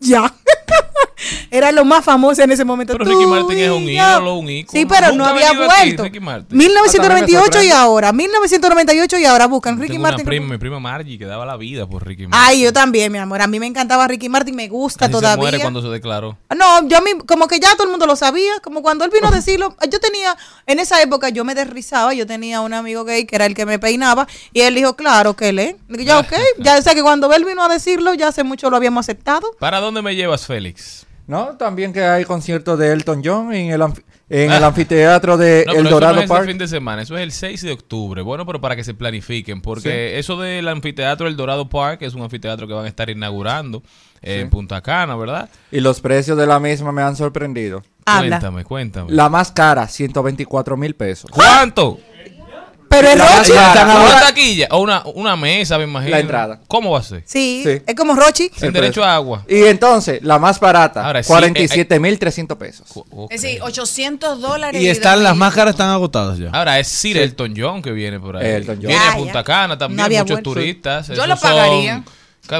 Ya. <laughs> era lo más famoso en ese momento. Pero Ricky Martin es un ídolo, un ícono. Sí, pero no había vuelto. Ricky Martin. 1998 y ahora. 1998 y ahora buscan Ricky Tengo una Martin. prima, mi prima Margie, que daba la vida por Ricky Martin. Ay, yo también, mi amor. A mí me encantaba Ricky Martin, me gusta se todavía. muere cuando se declaró. No, yo a mí, como que ya todo el mundo lo sabía, como cuando él vino a <laughs> decirlo, yo tenía, en esa época yo me desrizaba, yo tenía un amigo gay que era el que me peinaba, y él dijo, claro, que le, Digo, ya ok, <laughs> ya sé que cuando él vino a decirlo, ya hace mucho lo habíamos aceptado. ¿Para dónde me llevas, Félix? No, también que hay concierto de Elton John en el, en el <laughs> anfiteatro de No, pero El eso Dorado no es este Park. fin de semana, eso es el 6 de octubre. Bueno, pero para que se planifiquen, porque eso del anfiteatro El Dorado Park es un anfiteatro que van a estar inaugurando eh, en Punta Cana, ¿verdad? Y los precios de la misma me han sorprendido. Cuéntame, cuéntame. La más cara, 124 mil pesos. ¿Cuánto? Pero más Rochi, ¿Una ahora- taquilla? ¿O una, una mesa, me imagino? La entrada. ¿Cómo va a ser? sí, Sí. es como Rochi. Sin derecho a agua. Y entonces, la más barata, Ahora, sí, 47 mil 300 pesos. Es decir, 800 dólares. Y están las 2000. máscaras están agotadas ya. Ahora es Sir Elton John que viene por ahí. Elton John. Viene Ah, a ya. Punta Cana No también, había muchos vuelto. turistas. Yo Esos lo pagaría.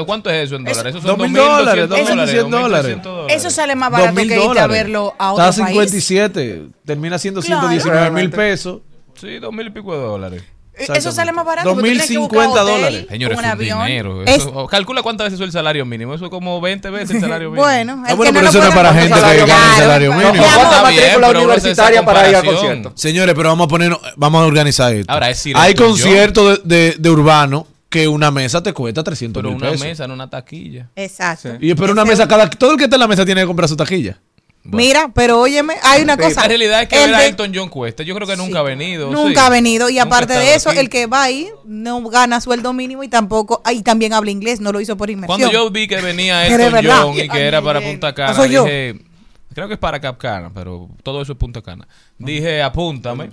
¿Cuánto es eso en dólares? Esos son 2.000 2.200 dólares, dólares. 2.100 dólares. 2.300 Eso sale más barato 2.000 que irte a verlo a otro Está a país. 57, termina siendo Claro. 119 mil pesos. Sí, dos mil y pico de dólares. Eso sale más barato. porque tú tienes que 2.050 buscar hotel, dólares. Señores, un es un avión. dinero. Es- Eso- calcula cuántas veces es el salario mínimo. Eso es como 20 veces el <laughs> salario mínimo. Bueno, Ah, bueno, que pero no eso no es para gente que gana el salario mínimo. Está bien, matrícula pero universitaria para ir al comparación. concierto. Señores, pero vamos a poner, vamos a organizar esto. Ahora, es Hay conciertos de, de, de urbano que una mesa te cuesta 300 Pero mil una pesos. mesa, no una taquilla. Exacto. Y pero una mesa, cada, todo el que está en la mesa tiene que comprar su taquilla. Mira, pero óyeme, hay una cosa. La realidad es que el ver a Elton John cuesta. Yo creo que nunca ha venido. Nunca sí. ha venido. Y aparte de eso, aquí. el que va ahí no gana sueldo mínimo y tampoco. Ahí también habla inglés, no lo hizo por inmersión. Cuando yo vi que venía Elton. John y que era para Punta Cana, soy yo. dije, creo que es para Cap Cana, pero todo eso es Punta Cana. Dije, apúntame.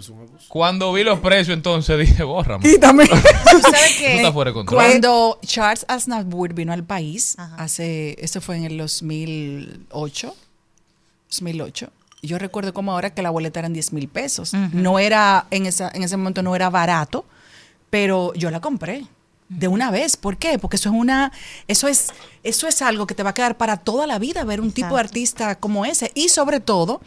Cuando vi los precios, entonces <laughs> dije, bórrame. Quítame. <laughs> ¿Tú sabes qué? está fuera de control. Cuando Charles Aznavour vino al país, hace, eso fue en el 2008, 2008. Yo recuerdo como ahora que la boleta eran 10 mil pesos. No era, en, esa, en ese momento no era barato, pero yo la compré de una vez. ¿Por qué? Porque eso es una, eso es, eso es algo que te va a quedar para toda la vida, ver un tipo de artista como ese. Y sobre todo,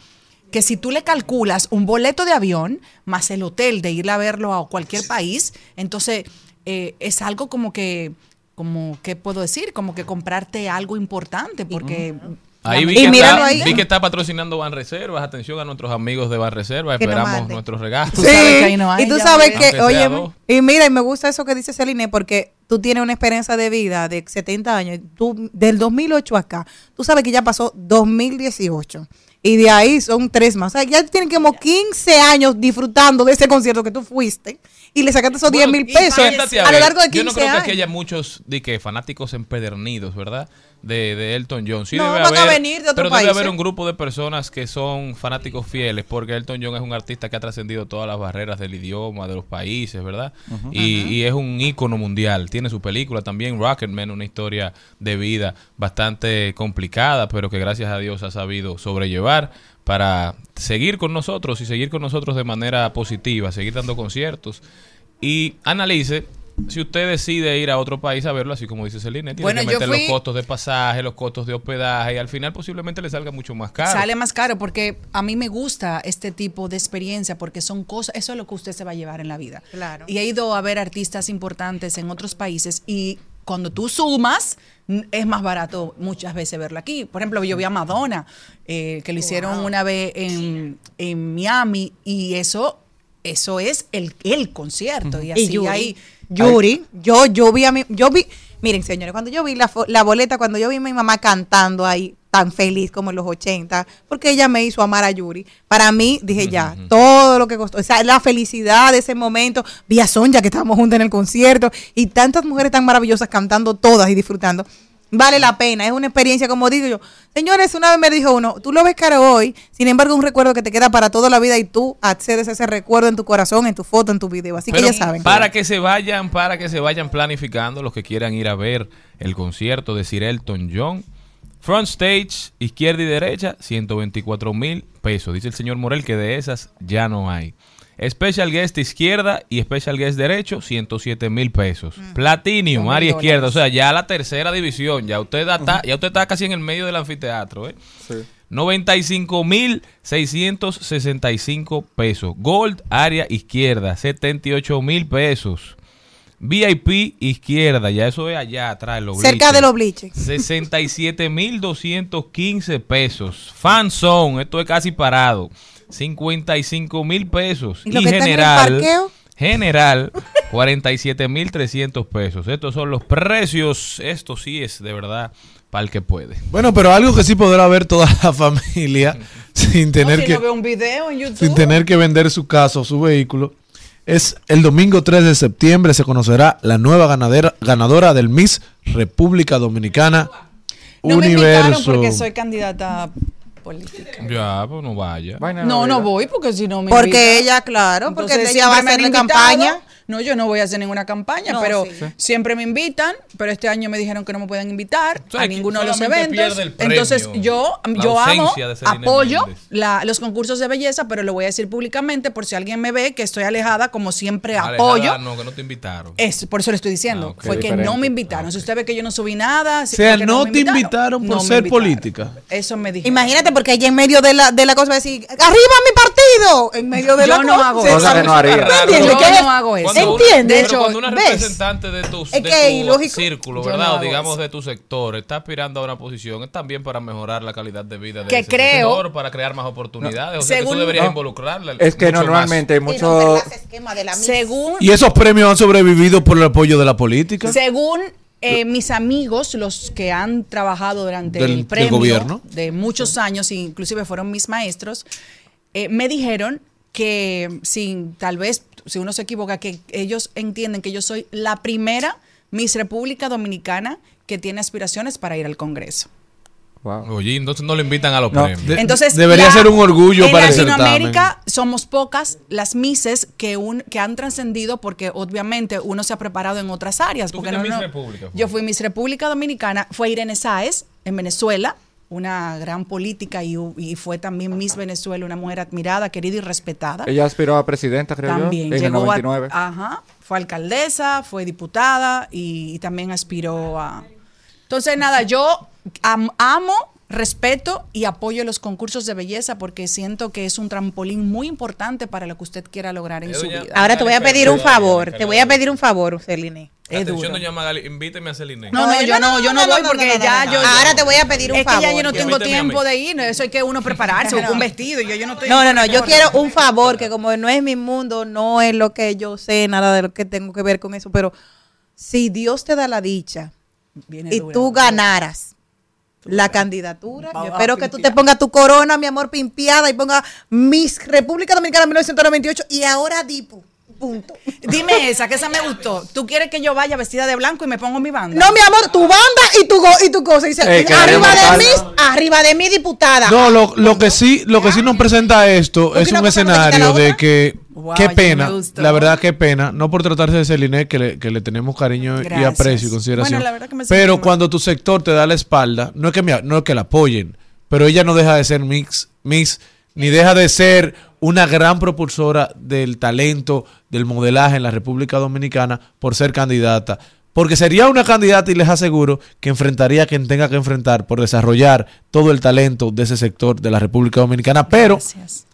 que si tú le calculas un boleto de avión más el hotel de ir a verlo a cualquier país, entonces eh, es algo como que, como, ¿qué puedo decir? Como que comprarte algo importante, porque Ahí vi, Y que está, ahí. vi que está patrocinando Banreservas. Atención a nuestros amigos de Banreservas. Que nos Esperamos nuestros regalos. Sí, y tú sabes que, oye, y mira, y me gusta eso que dice Celine, porque tú tienes una experiencia de vida de 70 años, tú, del 2008 acá, tú sabes que ya pasó 2018. Y de ahí son tres más. O sea, ya tienen como 15 años disfrutando de ese concierto que tú fuiste y le sacaste esos 10 mil pesos a, lo largo de 15 Yo no creo que años. aquí haya muchos de que fanáticos empedernidos, ¿verdad? De, de Elton John. Sí No, debe van a venir de otro pero país, debe haber ¿eh? un grupo de personas que son fanáticos fieles, porque Elton John es un artista que ha trascendido todas las barreras del idioma, de los países, ¿verdad? Y, y es un ícono mundial. Tiene su película también, Rocketman, una historia de vida bastante complicada, pero que gracias a Dios ha sabido sobrellevar para seguir con nosotros y seguir con nosotros de manera positiva, seguir dando conciertos. Y analice si usted decide ir a otro país a verlo, así como dice Celine, tiene Bueno, que meter fui- los costos de pasaje, los costos de hospedaje y al final posiblemente le salga mucho más caro. Sale más caro porque a mí me gusta este tipo de experiencia porque son cosas, eso es lo que usted se va a llevar en la vida. Claro. Y he ido a ver artistas importantes en otros países y cuando tú sumas es más barato muchas veces verlo aquí. Por ejemplo, yo vi a Madonna, eh, que lo hicieron una vez en, en Miami y eso, eso es el, el concierto. Y Y así hay... Yuri, yo, yo vi a mi, yo vi, miren señores, cuando yo vi la, la boleta, cuando yo vi a mi mamá cantando ahí tan feliz como en los 80, porque ella me hizo amar a Yuri. Para mí, dije ya, todo lo que costó, o sea, la felicidad de ese momento, vi a Sonja que estábamos juntas en el concierto y tantas mujeres tan maravillosas cantando todas y disfrutando. Vale la pena, es una experiencia, como digo yo. Señores, una vez me dijo uno, tú lo ves caro hoy, sin embargo, es un recuerdo que te queda para toda la vida y tú accedes a ese recuerdo en tu corazón, en tu foto, en tu video. Así Pero que ya saben. Para que se vayan, para que se vayan planificando los que quieran ir a ver el concierto de Sir Elton John. Front stage, izquierda y derecha, 124 mil pesos. Dice el señor Morel que de esas ya no hay. Special guest izquierda y special guest derecho, 107 mil pesos. Platinum, Dos área izquierda, o sea, ya la tercera división. Ya usted está, ya usted está casi en el medio del anfiteatro, ¿eh? Sí. 95 mil 665 pesos. Gold, área izquierda, 78 mil pesos. VIP izquierda, ya eso es allá atrás, los Cerca de los bleachers. 67 mil 215 pesos. Fan zone, esto es casi parado. 55 mil pesos. ¿Y Y, general, general, <laughs> 47 mil 300 pesos. Estos son los precios. Esto sí es de verdad para el que puede. Bueno, pero algo que sí podrá ver toda la <laughs> familia sin tener si que no veo un video en YouTube. sin tener que vender su casa o su vehículo. Es el domingo 3 de septiembre se conocerá la nueva ganadera, ganadora del Miss República Dominicana No me invitaron Universo. porque soy candidata política. Ya, pues no vaya. No, no voy porque si no me Porque invitan- ella, claro, porque Entonces, ella va a han invitado. campaña. No, yo no voy a hacer ninguna campaña, No, pero sí. Siempre me invitan, pero este año me dijeron que no me pueden invitar sea, a ninguno de los eventos. pierde el premio, Entonces yo, yo amo, apoyo la- los concursos de belleza, pero lo voy a decir públicamente por si alguien me ve que estoy alejada, como siempre Alejada, apoyo. No, que no te invitaron. Es, por eso le estoy diciendo. Ah. Fue que no me invitaron. Si usted ve que yo no subí nada. o sea, no, te invitaron por no ser invitaron. política. Eso me dijeron. Imagínate, porque ella en medio de la, de la cosa va a decir, ¡arriba mi partido! En medio de Yo la no cosa. hago. Cosa que no haría. Yo no hago eso. ¿Entiendes? pero De hecho, cuando una ¿ves? representante de tu, de que tu círculo, ¿verdad? o digamos eso. de tu sector, está aspirando a una posición, es también para mejorar la calidad de vida de Que ese creo- sector, para crear más oportunidades. o sea, que Según- tú deberías No. involucrarla. Es que mucho normalmente hay más. mucho... Según Y esos premios han sobrevivido por el apoyo de la política. Según eh, mis amigos, los que han trabajado durante Del- el premio gobierno. de muchos años, inclusive fueron mis maestros, eh, me dijeron que sin tal vez si uno se equivoca, que ellos entienden que yo soy la primera Miss República Dominicana que tiene aspiraciones para ir al Congreso. Oye, entonces no le invitan a los No, premios. de- Entonces, debería la- ser un orgullo en para el certamen. Latinoamérica somos pocas las Misses que, un, que han trascendido porque obviamente uno se ha preparado en otras áreas. ¿Tú porque fuiste no, Miss no- República, Yo fui Miss República Dominicana, fue Irene Sáez en Venezuela, una gran política y, y fue también Miss Venezuela, una mujer admirada, querida y respetada. Ella aspiró a presidenta, creo También yo, en el llegó a- 99. ajá, fue alcaldesa, fue diputada y, y también aspiró a... Entonces, nada, yo am- amo respeto y apoyo los concursos de belleza porque siento que es un trampolín muy importante para lo que usted quiera lograr en su vida. Ahora te voy a pedir un favor, te voy a pedir un favor, Celine. Atención, doña Magali, invíteme a Celine. No, no, yo no, yo no, voy porque ya yo. Ahora te voy a pedir un es favor. que ya yo no tengo tiempo de ir, eso hay que uno prepararse, un vestido. Yo, yo no estoy. No, no, no, yo quiero un favor, que como no es mi mundo, no es lo que yo sé, nada de lo que tengo que ver con eso, pero si Dios te da la dicha Viene y dura. tú ganaras la candidatura, yo espero que tú te pongas tu corona, mi amor, pimpiada y ponga Miss República Dominicana 1998 y ahora Dipu. Punto. Dime esa, que esa me gustó. ¿Tú quieres que yo vaya vestida de blanco y me pongo mi banda? No, mi amor, tu banda y tu, go- y tu cosa. Y dice, arriba de. Miss, arriba de mi diputada. No, lo, lo que sí, lo que sí nos presenta esto es un escenario de que Wow, qué pena, la verdad qué pena, no por tratarse de Celine que le, que le tenemos cariño y aprecio y consideración, Bueno, la verdad que pero mal. cuando tu sector te da la espalda, no es que me- no es que la apoyen, pero ella no deja de ser mix, mix ni deja de ser una gran propulsora del talento del modelaje en la República Dominicana por ser candidata. Porque sería una candidata y les aseguro que enfrentaría a quien tenga que enfrentar por desarrollar todo el talento de ese sector de la República Dominicana. Pero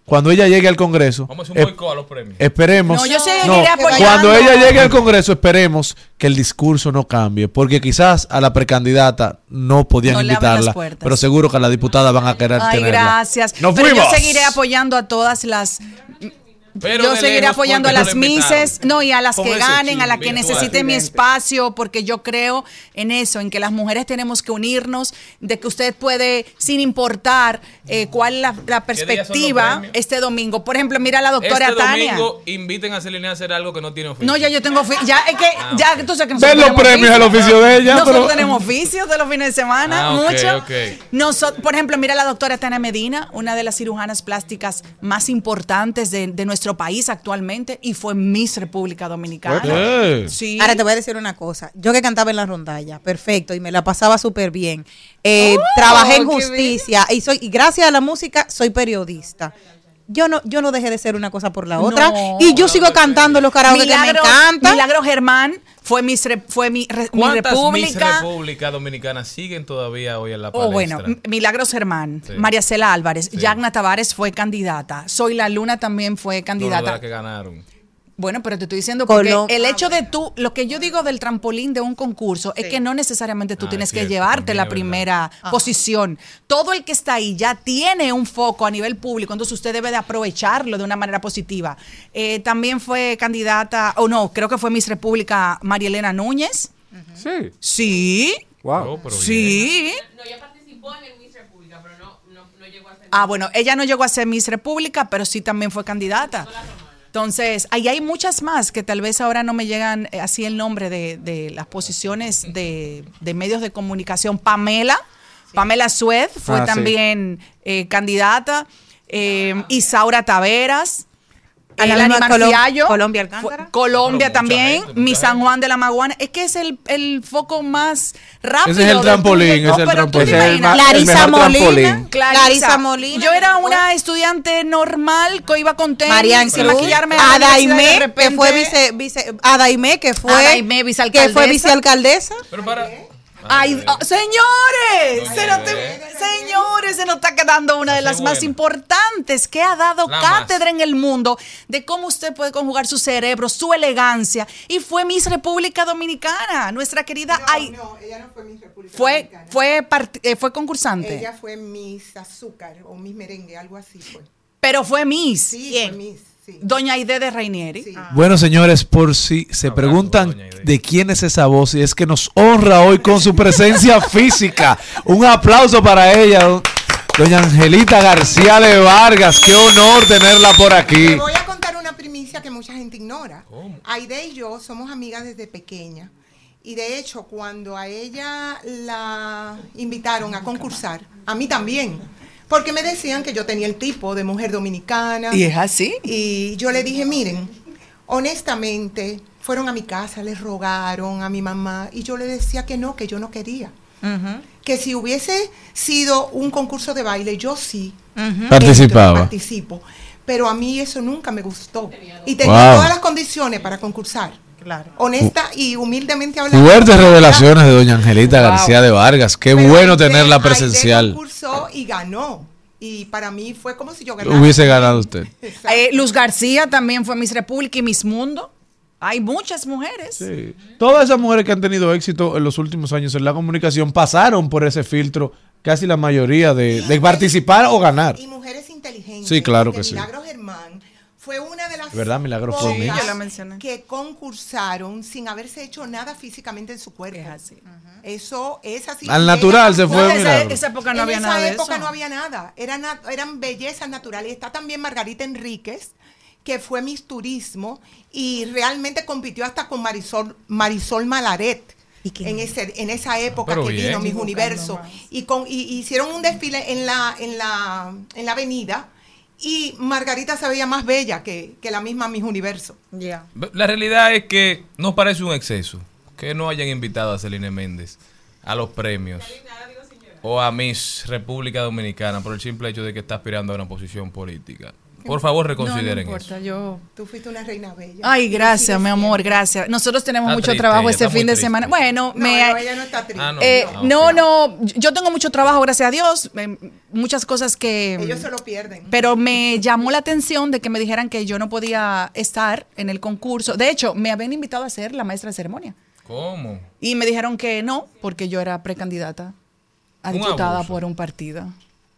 cuando ella llegue al Congreso, Vamos a hacer un eh, boicot a los premios. esperemos. No, yo seguiré no, apoyando. cuando ella llegue al Congreso, esperemos que el discurso no cambie. Porque quizás a la precandidata no podían No le abran las invitarla, puertas. pero seguro que a la diputada van a querer Ay, tenerla. gracias. ¡Nos Pero yo fuimos! seguiré apoyando a todas las. Pero yo seguiré lejos, apoyando a las no mises, no, y a las que ganen, a las que necesiten mi espacio, porque yo creo en eso, en que las mujeres tenemos que unirnos, de que usted puede, sin importar eh, cuál es la, la los perspectiva, este domingo. Por ejemplo, mira a la doctora este Tania. domingo inviten a Celine a hacer algo que no tiene oficio. No, ya yo tengo ofi- ya es que Ah, ya ok. tú sabes que Ven nosotros los tenemos premios, el oficio de ella, Nosotros pero- tenemos oficios de los fines de semana, Ah, ok, mucho. ok. Noso- por ejemplo, mira a la doctora Tania Medina, una de las cirujanas plásticas más importantes de, de nuestro país actualmente y fue Miss República Dominicana. Sí. Ahora te voy a decir una cosa. Yo que cantaba en la rondalla, perfecto, y me la pasaba súper bien. Eh, Oh, trabajé en justicia y soy y gracias a la música soy periodista. Yo no, yo no dejé de ser una cosa por la otra. No. y yo sigo cantando los karaoke que me Milagro, encantan. Milagro Germán fue Miss, Re- fue mi, re- mi ¿Cuántas Miss República. República Dominicana siguen todavía hoy en la Oh, palestra? bueno, M- Milagros Germán, Sí. María Cela Álvarez, Sí. Yagna Tavares fue candidata, Soy la Luna también fue no, candidata. las que ganaron. Bueno, pero te estoy diciendo porque Colo- el hecho de tú, lo que yo digo del trampolín de un concurso es que no necesariamente tú Ah, tienes es que llevarte la primera posición. Todo el que está ahí ya tiene un foco a nivel público, entonces usted debe de aprovecharlo de una manera positiva. Eh, también fue candidata, o no, creo que fue Miss República María Elena Núñez. Sí. Sí. Wow. Oh, pero Sí. Ah, bueno, ella no llegó a ser Miss República, pero sí también fue candidata. Entonces, ahí hay muchas más que tal vez ahora no me llegan eh, así el nombre de, de las posiciones de, de medios de comunicación. Pamela, Pamela Suez fue Ah, sí. también eh, candidata. Eh, Isaura Taveras. A la misma Colo- Colombia Alcántara. Colombia también, gente, mi San. Juan de la Maguana. Es que es el, el foco más rápido. Ese es el trampolín, No, es el trampolín. Es el el Clarisa mejor Molina. trampolín. Clarisa. Clarisa Molina. Yo era una estudiante normal que iba con tenis, Marian sin Cruz, maquillarme. Adaime, que repente- fue vice, vice, Adaime, que fue, Adaime, vicealcaldesa. que fue vicealcaldesa. Pero para... Ay, oh, señores, se nos te- señores, se nos está quedando una de las más importantes que ha dado La cátedra en el mundo de cómo usted puede conjugar su cerebro, su elegancia. Y fue Miss República Dominicana, nuestra querida. Ay, No, ella no fue Miss República fue, Dominicana. fue, part- eh, fue concursante, Ella fue Miss Azúcar o Miss Merengue, algo así fue. pero fue Miss. Sí, ¿Quién? fue Miss, sí. Doña Aide de Reinieri. Sí. Bueno, señores, por si se Abrazo, preguntan de quién es esa voz, y es que nos honra hoy con su presencia <laughs> física. Un aplauso para ella, do- doña Angelita García de Vargas. Qué honor tenerla por Te aquí. voy a contar una primicia que mucha gente ignora. Aide y yo somos amigas desde pequeña. Y de hecho, cuando a ella la invitaron a concursar, a mí también. Porque me decían que yo tenía el tipo de mujer dominicana. Y es así. Y yo le dije, miren, honestamente, fueron a mi casa, les rogaron a mi mamá y yo le decía que no, que yo no quería. Que si hubiese sido un concurso de baile, yo sí Participaba. participo. Pero a mí eso nunca me gustó. Y tenía Wow. todas las condiciones para concursar. Claro. Honesta y humildemente hablando. Fuertes revelaciones de doña Angelita García de Vargas. Qué Pero bueno Aide- tenerla presencial. concursó y ganó. Y para mí fue como si yo ganara. Hubiese ganado usted. <laughs> Eh, Luz García también fue Miss República y Miss Mundo. Hay muchas mujeres. Sí. Todas esas mujeres que han tenido éxito en los últimos años en la comunicación pasaron por ese filtro, casi la mayoría, de, de participar o ganar. Y mujeres inteligentes. Sí, claro que sí. Milagro Germán fue una de las ¿Verdad? Milagro Miss. yo la mencioné. que concursaron sin haberse hecho nada físicamente en su cuerpo. Eso es así. Al natural se fue No, esa- época no en había esa nada época eso. no había nada. Eran, eran bellezas naturales. Está también Margarita Enríquez, que fue Miss Turismo y realmente compitió hasta con Marisol, Marisol Malaret. En, ese, en esa época Pero que bien. vino Miss Buscando Universo y, con, y hicieron un desfile en la, en la, en la avenida y Margarita se veía más bella que, que la misma Miss Universo. Ya. La realidad es que nos parece un exceso que no hayan invitado a Celine Méndez a los premios o a Miss República Dominicana por el simple hecho de que está aspirando a una posición política. <laughs> Por favor, reconsideren no, no eso. importa, yo... Tú fuiste una reina bella. Ay, gracias, mi amor, gracias. Nosotros tenemos Está mucho triste trabajo este fin de triste. semana. Bueno, No, me... no, ella no está triste. Ah, no. Eh, Ah, no, yo tengo mucho trabajo, gracias a Dios, eh, muchas cosas que... Ellos se lo pierden. Pero me llamó la atención de que me dijeran que yo no podía estar en el concurso. De hecho, me habían invitado a ser la maestra de ceremonia. ¿Cómo? Y me dijeron que no, porque yo era precandidata a diputada por un partido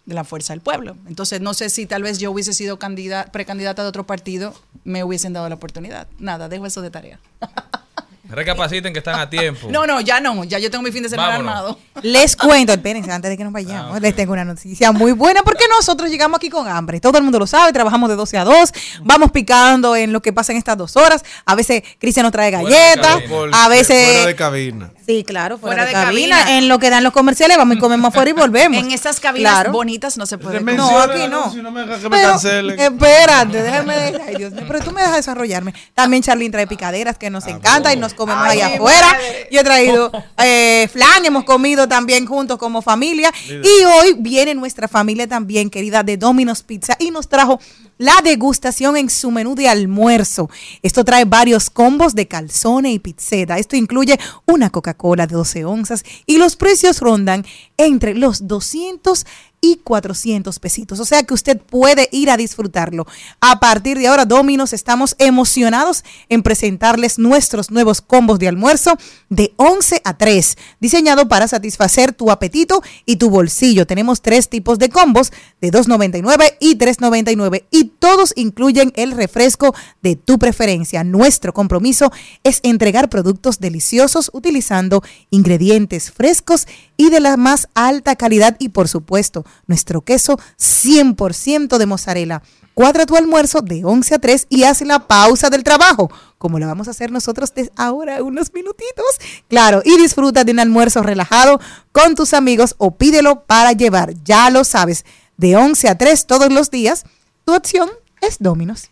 de la Fuerza del Pueblo. Entonces, no sé si tal vez yo hubiese sido candida- precandidata de otro partido, me hubiesen dado la oportunidad. Nada, dejo eso de tarea. <laughs> Recapaciten que están a tiempo. <laughs> No, no, ya no, ya yo tengo mi fin de semana Vámonos. armado. <laughs> Les cuento, espérense, antes de que nos vayamos, Ah, les tengo una noticia muy buena porque nosotros llegamos aquí con hambre. Todo el mundo lo sabe, trabajamos de 12 a 2, vamos picando en lo que pasa en estas dos horas. A veces Cristian nos trae galletas, a Fuera de veces... cabina. Sí, claro, fuera, Fuera de, de cabina. cabina. En lo que dan los comerciales, vamos y comemos afuera y volvemos. <laughs> En esas cabinas Claro. bonitas no se puede comer. No, aquí no. anuncio, no me deja que me cancelen. espérate, déjame. Ay, Dios mío, pero tú me dejas desarrollarme. También Charlene trae picaderas que nos encanta y nos comemos Ay, allá afuera. madre. Yo he traído <laughs> eh, flan, hemos comido también juntos como familia. Y hoy viene nuestra familia también, querida, de Domino's Pizza y nos trajo la degustación en su menú de almuerzo. Esto trae varios combos de calzone y pizzeta. Esto incluye una Coca-Cola de 12 onzas y los precios rondan entre los 200 y 400 pesitos. O sea que usted puede ir a disfrutarlo. A partir de ahora, Dominos, estamos emocionados en presentarles nuestros nuevos combos de almuerzo de 11 a 3, diseñado para satisfacer tu apetito y tu bolsillo. Tenemos tres tipos de combos de 2.99 y 3.99 y todos incluyen el refresco de tu preferencia. Nuestro compromiso es entregar productos deliciosos utilizando ingredientes frescos y de la más alta calidad y por supuesto nuestro queso 100% de mozzarella. Cuadra tu almuerzo de 11 a 3 y haz la pausa del trabajo, como lo vamos a hacer nosotros de ahora unos minutitos. Claro, y disfruta de un almuerzo relajado con tus amigos o pídelo para llevar. Ya lo sabes, de 11 a 3 todos los días, tu opción es Dominos.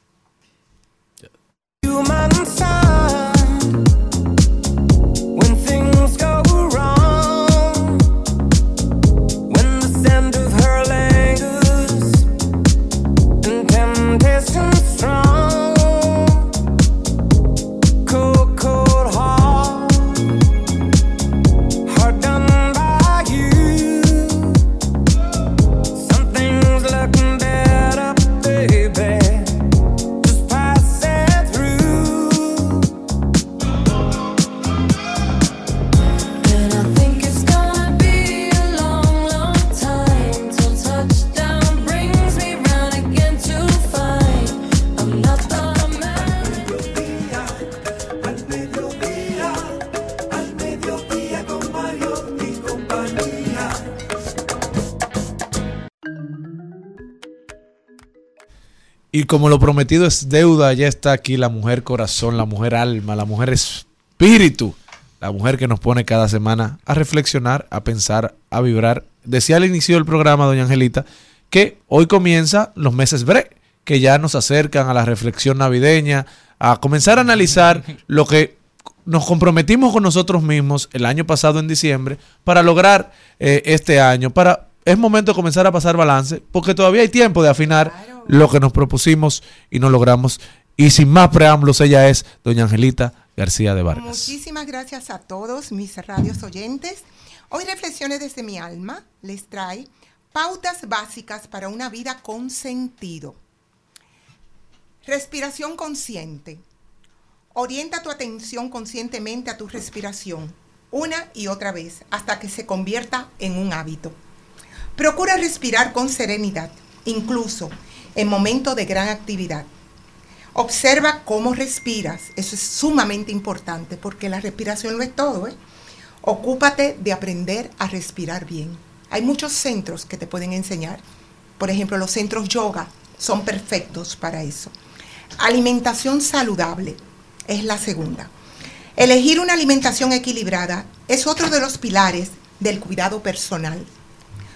Y como lo prometido es deuda, ya está aquí la mujer corazón, la mujer alma, la mujer espíritu, la mujer que nos pone cada semana a reflexionar, a pensar, a vibrar. Decía al inicio del programa, doña Angelita, que hoy comienza los meses bre, que ya nos acercan a la reflexión navideña, a comenzar a analizar <laughs> lo que nos comprometimos con nosotros mismos el año pasado en diciembre para lograr eh, este año, para es momento de comenzar a pasar balance, porque todavía hay tiempo de afinar lo que nos propusimos y no logramos. Y sin más preámbulos, ella es doña Angelita García de Vargas. Muchísimas gracias a todos mis radios oyentes. Hoy Reflexiones desde mi alma les trae Pautas básicas para una vida con sentido. Respiración consciente. Orienta tu atención conscientemente a tu respiración, una y otra vez, hasta que se convierta en un hábito. Procura respirar con serenidad, incluso en momentos de gran actividad. Observa cómo respiras, eso es sumamente importante porque la respiración lo es todo. ¿eh? Ocúpate de aprender a respirar bien. Hay muchos centros que te pueden enseñar. Por ejemplo, los centros yoga son perfectos para eso. Alimentación saludable es la segunda. Elegir una alimentación equilibrada es otro de los pilares del cuidado personal.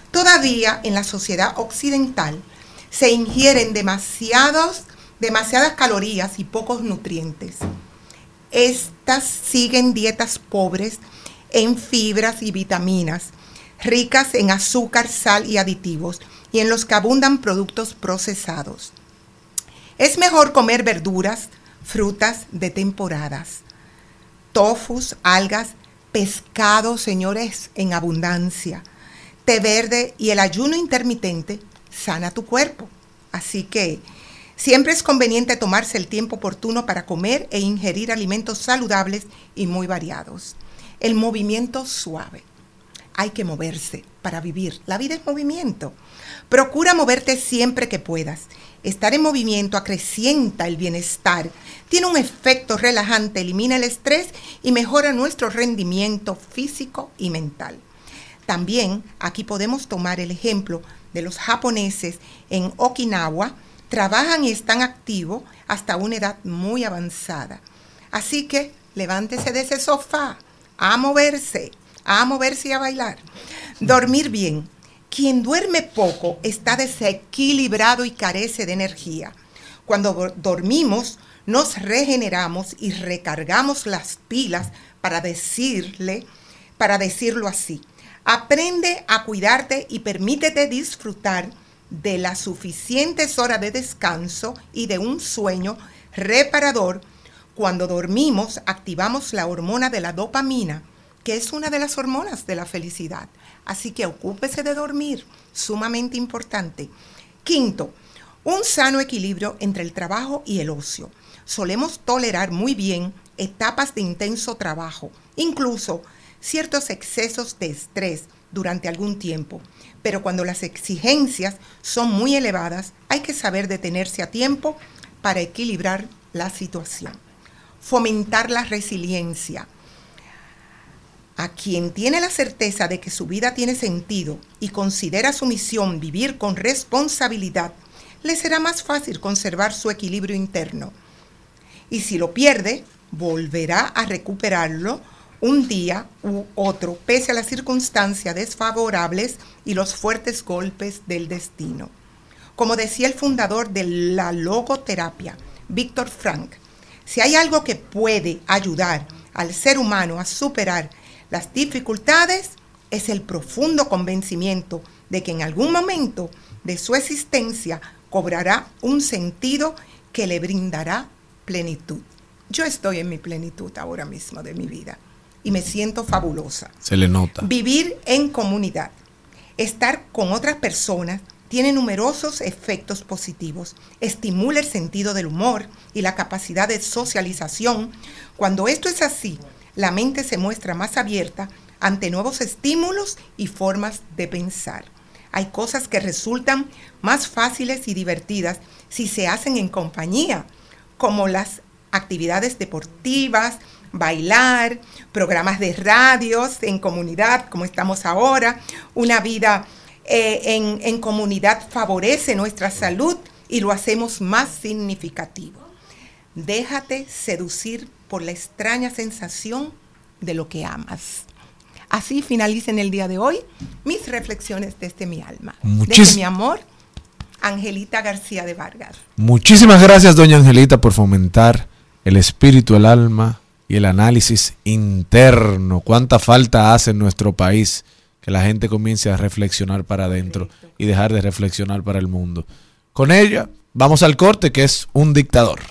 Todavía en la sociedad occidental se ingieren demasiados, demasiadas calorías y pocos nutrientes. Estas siguen dietas pobres en fibras y vitaminas, ricas en azúcar, sal y aditivos, y en los que abundan productos procesados. Es mejor comer verduras, frutas de temporadas, tofus, algas, pescado, señores, en abundancia, té verde y el ayuno intermitente sana tu cuerpo. Así que siempre es conveniente tomarse el tiempo oportuno para comer e ingerir alimentos saludables y muy variados. El movimiento suave. Hay que moverse para vivir. La vida es movimiento. Procura moverte siempre que puedas. Estar en movimiento acrecienta el bienestar, tiene un efecto relajante, elimina el estrés y mejora nuestro rendimiento físico y mental. También aquí podemos tomar el ejemplo de los japoneses en Okinawa, trabajan y están activos hasta una edad muy avanzada. Así que levántese de ese sofá a moverse, a moverse y a bailar. Dormir bien. Quien duerme poco está desequilibrado y carece de energía. Cuando do- dormimos, nos regeneramos y recargamos las pilas para decirle, para decirlo así. Aprende a cuidarte y permítete disfrutar de las suficientes horas de descanso y de un sueño reparador. Cuando dormimos, activamos la hormona de la dopamina, que es una de las hormonas de la felicidad. Así que ocúpese de dormir, sumamente importante. Quinto, un sano equilibrio entre el trabajo y el ocio. Solemos tolerar muy bien etapas de intenso trabajo, incluso ciertos excesos de estrés durante algún tiempo. Pero cuando las exigencias son muy elevadas, hay que saber detenerse a tiempo para equilibrar la situación. Fomentar la resiliencia. A quien tiene la certeza de que su vida tiene sentido y considera su misión vivir con responsabilidad, le será más fácil conservar su equilibrio interno. Y si lo pierde, volverá a recuperarlo un día u otro, pese a las circunstancias desfavorables y los fuertes golpes del destino. Como decía el fundador de la logoterapia, Víctor Frank, si hay algo que puede ayudar al ser humano a superar las dificultades, es el profundo convencimiento de que en algún momento de su existencia cobrará un sentido que le brindará plenitud. Yo estoy en mi plenitud ahora mismo de mi vida y me siento fabulosa. Se le nota. Vivir en comunidad, estar con otras personas tiene numerosos efectos positivos. Estimula el sentido del humor y la capacidad de socialización. Cuando esto es así, la mente se muestra más abierta ante nuevos estímulos y formas de pensar. Hay cosas que resultan más fáciles y divertidas si se hacen en compañía, como las actividades deportivas, bailar, programas de radios en comunidad, como estamos ahora. Una vida eh, en, en comunidad favorece nuestra salud y lo hacemos más significativo. Déjate seducir por la extraña sensación de lo que amas. Así finalicen el día de hoy mis reflexiones desde mi alma. Muchis- Desde mi amor, Angelita García de Vargas. Muchísimas gracias, doña Angelita, por fomentar el espíritu, el alma y el análisis interno. ¿Cuánta falta hace en nuestro país que la gente comience a reflexionar para adentro y dejar de reflexionar para el mundo? Con ella, vamos al corte, que es un dictador.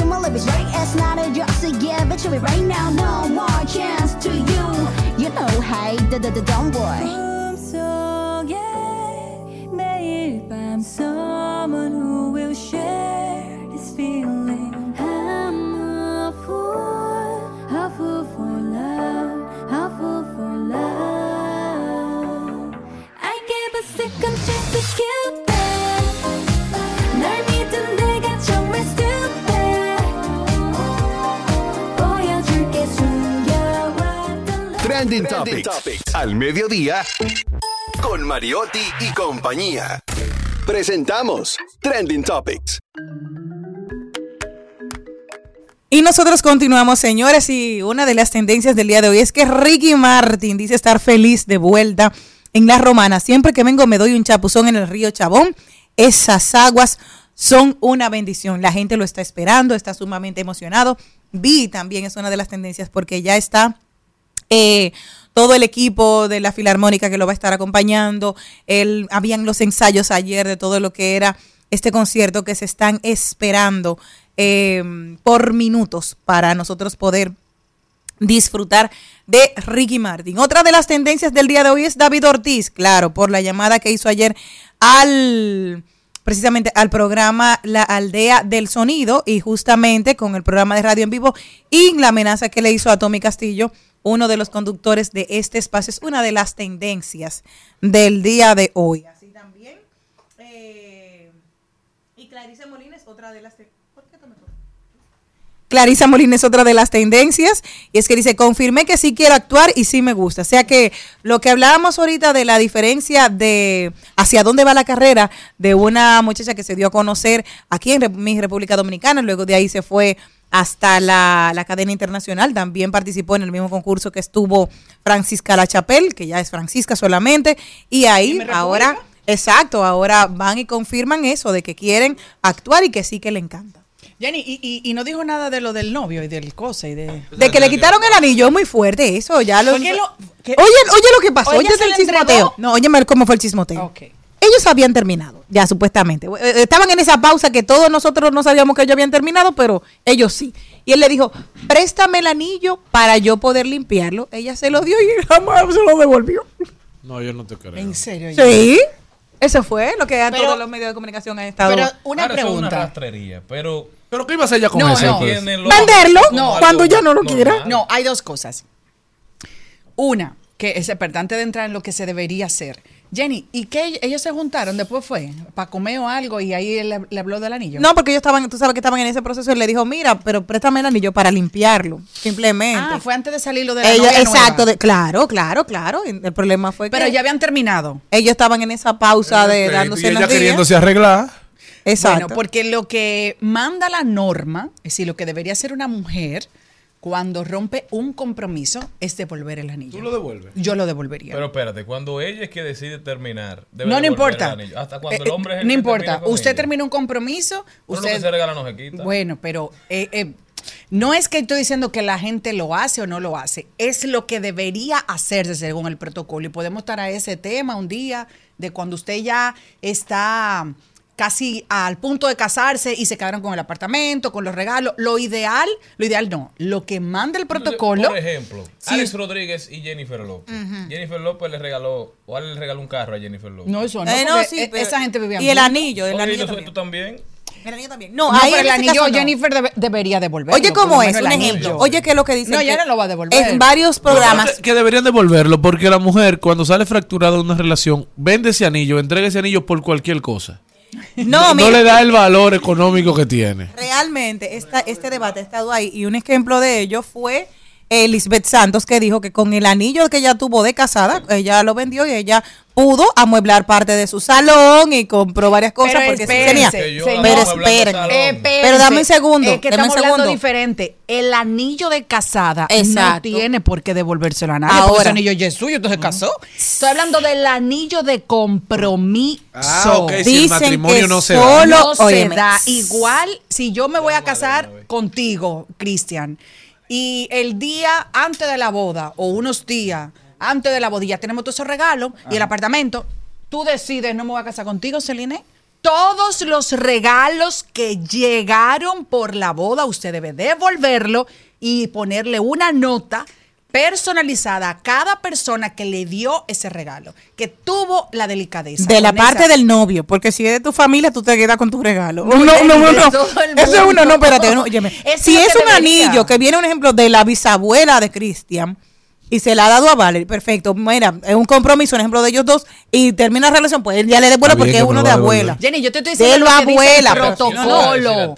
Lie, I wish my love is right. It's not a joke, so give it to me right now. No more chance to you. You know, hey, da da da, don't worry. Trending, Topics. Al mediodía, con Mariotti y compañía. Presentamos Trending Topics. Y nosotros continuamos, señores, y una de las tendencias del día de hoy es que Ricky Martin dice estar feliz de vuelta en La Romana. Siempre que vengo me doy un chapuzón en el río Chabón. Esas aguas son una bendición. La gente lo está esperando, está sumamente emocionado. Vi también es una de las tendencias porque ya está eh, todo el equipo de la Filarmónica que lo va a estar acompañando. El, habían los ensayos ayer de todo lo que era este concierto que se están esperando eh, por minutos para nosotros poder disfrutar de Ricky Martin. Otra de las tendencias del día de hoy es David Ortiz, claro, por la llamada que hizo ayer al precisamente al programa La Aldea del Sonido y justamente con el programa de radio en vivo y la amenaza que le hizo a Tommy Castillo, uno de los conductores de este espacio, es una de las tendencias del día de hoy. Así también. eh, y Clarice Molina es otra de las... ¿Por qué? Clarisa Molina es otra de las tendencias y es que dice, confirmé que sí quiero actuar y sí me gusta. O sea que lo que hablábamos ahorita de la diferencia de hacia dónde va la carrera de una muchacha que se dio a conocer aquí en mi República Dominicana, luego de ahí se fue hasta la, la cadena internacional, también participó en el mismo concurso que estuvo Francisca La Chapelle, que ya es Francisca solamente, y ahí ahora, exacto, ahora van y confirman eso, de que quieren actuar y que sí que le encanta. Jenny, y, y, y no dijo nada de lo del novio y del cosa y de... De que le quitaron el anillo es muy fuerte eso, ya lo... ¿Por qué lo- qué- Oye, oye lo que pasó, ¿O oye el chismoteo. entregó? No, óyeme cómo fue el chismoteo. Ellos habían terminado, ya supuestamente. Eh, Estaban en esa pausa que todos nosotros no sabíamos que ellos habían terminado, pero ellos sí. Y él le dijo, préstame el anillo para yo poder limpiarlo. Ella se lo dio y <laughs> jamás se lo devolvió. No, yo no te creo. ¿En serio? Sí, eso fue lo que Pero- todos los medios de comunicación han estado... Pero una Ahora, eso es una pregunta. rastrería, pero... ¿Pero qué iba a hacer ella con No, eso? no. pues? Venderlo como cuando ya no lo normal. quiera. No, hay dos cosas. Una, que es pero antes de entrar en lo que se debería hacer. Jenny, ¿y qué ellos se juntaron después fue? ¿Para comer o algo? Y ahí él le, le habló del anillo. No, porque ellos estaban, tú sabes que estaban en ese proceso y le dijo, mira, pero préstame el anillo para limpiarlo, simplemente. Ah, fue antes de salir lo de la Ella- novia exacto, nueva. de- claro, claro, claro. El problema fue que Pero ya habían terminado. ellos estaban en esa pausa de ella los días. queriéndose arreglar. Exacto. Bueno, porque lo que manda la norma, es decir, lo que debería hacer una mujer cuando rompe un compromiso es devolver el anillo. ¿Tú lo devuelves? Yo lo devolvería. Pero espérate, cuando ella es que decide terminar, debe no, no importa. el anillo. Hasta cuando Eh, el hombre es el no que importa. termina con Usted ella. termina un compromiso, Pero lo usted que se regala no se quita. Bueno, pero eh, eh, no es que estoy diciendo que la gente lo hace o no lo hace, es lo que debería hacerse según el protocolo. Y podemos estar a ese tema un día de cuando usted ya está casi al punto de casarse y se quedaron con el apartamento, con los regalos. Lo ideal, lo ideal no. Lo que manda el protocolo. Por ejemplo, Sí. Alex Rodríguez y Jennifer López. Jennifer López le regaló, o Ale le regaló un carro a Jennifer López. No, eso no. Eh, no, sí, e- pero- esa gente vivía y el anillo, el Oye, anillo ¿y también. tú también? El anillo también. No, No, ahí pero el anillo caso no. Jennifer debe- debería devolverlo. Oye, ¿cómo es? Un el ejemplo. anillo. Oye, ¿qué es lo que dice? No, ya Que no lo va a devolver. En varios programas. Que, que deberían devolverlo porque la mujer cuando sale fracturada de una relación vende ese anillo, entrega ese anillo por cualquier cosa. No, no le da el valor económico que tiene. Realmente, esta, este debate ha estado ahí y un ejemplo de ello fue eh, Lisbeth Santos que dijo que con el anillo que ella tuvo de casada, ella lo vendió y ella pudo amueblar parte de su salón y compró varias cosas Pero porque sí tenía. Pero esperen, salón. pero dame un segundo, Es que dame un estamos hablando segundo. diferente. El anillo de casada no Exacto. tiene por qué devolvérselo a nadie. Ahora. porque ese anillo ya es suyo, entonces se casó. Estoy hablando del anillo de compromiso. Ah, si el matrimonio que no se da. solo- no se da. Igual, si yo me voy a casar contigo, Cristian, y el día antes de la boda, o unos días antes de la boda, ya tenemos todos esos regalos y el apartamento, tú decides, no me voy a casar contigo, Celine. Todos los regalos que llegaron por la boda, usted debe devolverlo y ponerle una nota personalizada a cada persona que le dio ese regalo, que tuvo la delicadeza. De la parte esa- del novio, porque si es de tu familia, tú te quedas con tu regalo. No, No, no, no, de Eso es uno, no, espérate. no, óyeme. Si es un debería. anillo que viene un ejemplo de la bisabuela de Cristian y se la ha dado a Valerie, perfecto. Mira, es un compromiso, un ejemplo de ellos dos y termina la relación, pues él ya le devuelve porque que es uno de abuela. Jenny, yo te estoy De diciendo lo lo que dice abuela, el protocolo.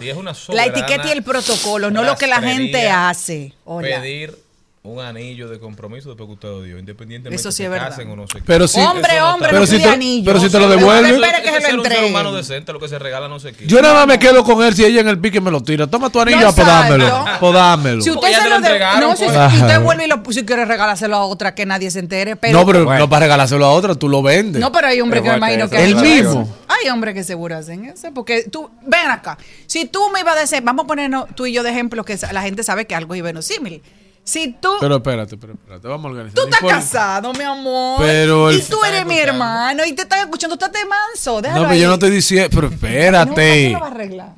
La etiqueta y el protocolo, no lo que la gente hace. Hola. Pedir un anillo de compromiso después que usted lo dio, independientemente Eso sí es verdad. casen o no se Pero si- Hombre, no hombre, pero no si te- anillo. pero si te lo Pero devuelve- espera que Hay se lo ser un ser entregue. humano decente, lo que se regala no se quita. Yo nada más me quedo con él si ella en el pique me lo tira. Toma tu anillo, No, pues dámelo. exacto. Pues dámelo. <laughs> Si usted se lo de- entregaron, no, si, pues. si usted vuelve y lo si quiere regalárselo a otra que nadie se entere, pero no, pero no para regalárselo a otra, tú lo vendes. No, pero hay hombres que me que imagino eso, que El mismo. Hay hombres que seguro hacen eso. Porque tú, ven acá. Si tú me ibas a decir, vamos a ponernos tú y yo de ejemplo que la gente sabe que algo es inverosímil. Si tú, Pero espérate, pero espérate, vamos a organizar. tú estás casado, mi amor. Pero y tú eres mi hermano y te están escuchando, estate manso. Déjalo No, pero yo no estoy diciendo, pero No, espérate. ¿cómo lo va a arreglar?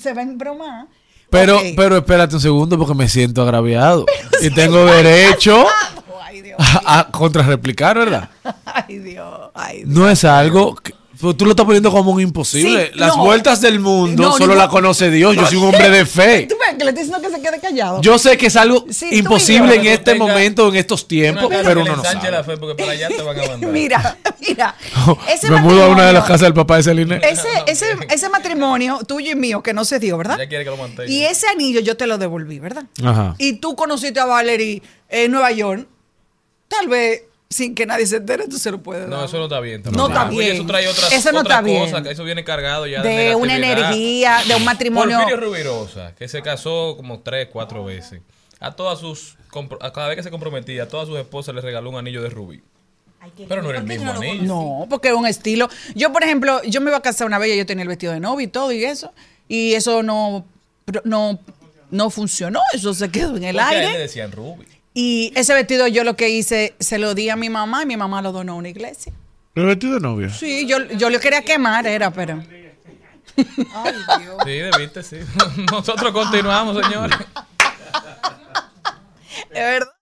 Se va en broma. Pero, pero espérate un segundo porque me siento agraviado. y tengo derecho a, a contrarreplicar, ¿verdad? <laughs> Ay, Dios. Ay, Dios. No es algo que pues, tú lo estás poniendo como un imposible. Sí, Las no. vueltas del mundo No, solo no. la conoce Dios. Yo soy un hombre de fe. <laughs> Tú ves que le estoy diciendo que se quede callado. Yo sé que es algo Sí, imposible en este Tenga momento, en estos tiempos, pero uno no sabe. la fe porque para allá te van a <laughs> mandar. Mira, mira. Ese Me mudo a una de las casas del papá de Celine. Ese, ese, ese matrimonio tuyo y mío que no se dio, ¿verdad? Ya quiere que lo mantenga. Y ese anillo yo te lo devolví, ¿verdad? Ajá. Y tú conociste a Valerie en Nueva York, tal vez sin que nadie se entere, tú se lo puedes dar. No, eso no está bien. No está Oye, bien. Eso trae otras Eso no otra está bien. cosa, que eso viene cargado ya de una energía, de un matrimonio. Porfirio Rubirosa, que se casó como tres, cuatro veces. A todas sus, a cada vez que se comprometía, a todas sus esposas le regaló un anillo de rubí. Pero no era el mismo anillo. No, porque es un estilo. Yo, por ejemplo, yo me iba a casar una vez y yo tenía el vestido de novia y todo y eso. Y eso no, no, no funcionó. Eso se quedó en el Porque a él le aire. decían rubí. Y ese vestido yo lo que hice, se lo di a mi mamá y mi mamá lo donó a una iglesia. ¿El vestido de novia? Sí, yo, yo lo quería quemar, era, pero. Sí, debiste, sí. <laughs> Nosotros continuamos, señores. <laughs> Es verdad.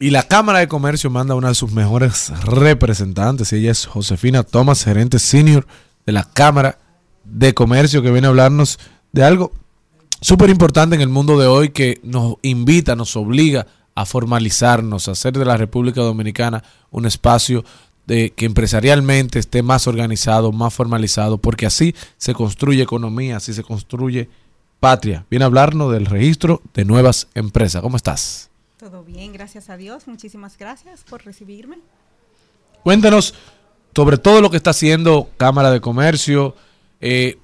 Y la Cámara de Comercio manda a una de sus mejores representantes. Y ella es Josefina Thomas, gerente senior de la Cámara de Comercio, que viene a hablarnos de algo súper importante en el mundo de hoy que nos invita, nos obliga a formalizarnos, a hacer de la República Dominicana un espacio de que empresarialmente esté más organizado, más formalizado, porque así se construye economía, así se construye patria. Viene a hablarnos del registro de nuevas empresas. ¿Cómo estás? Todo bien, gracias a Dios. Muchísimas gracias por recibirme. Cuéntanos sobre todo lo que está haciendo Cámara de Comercio. Eh,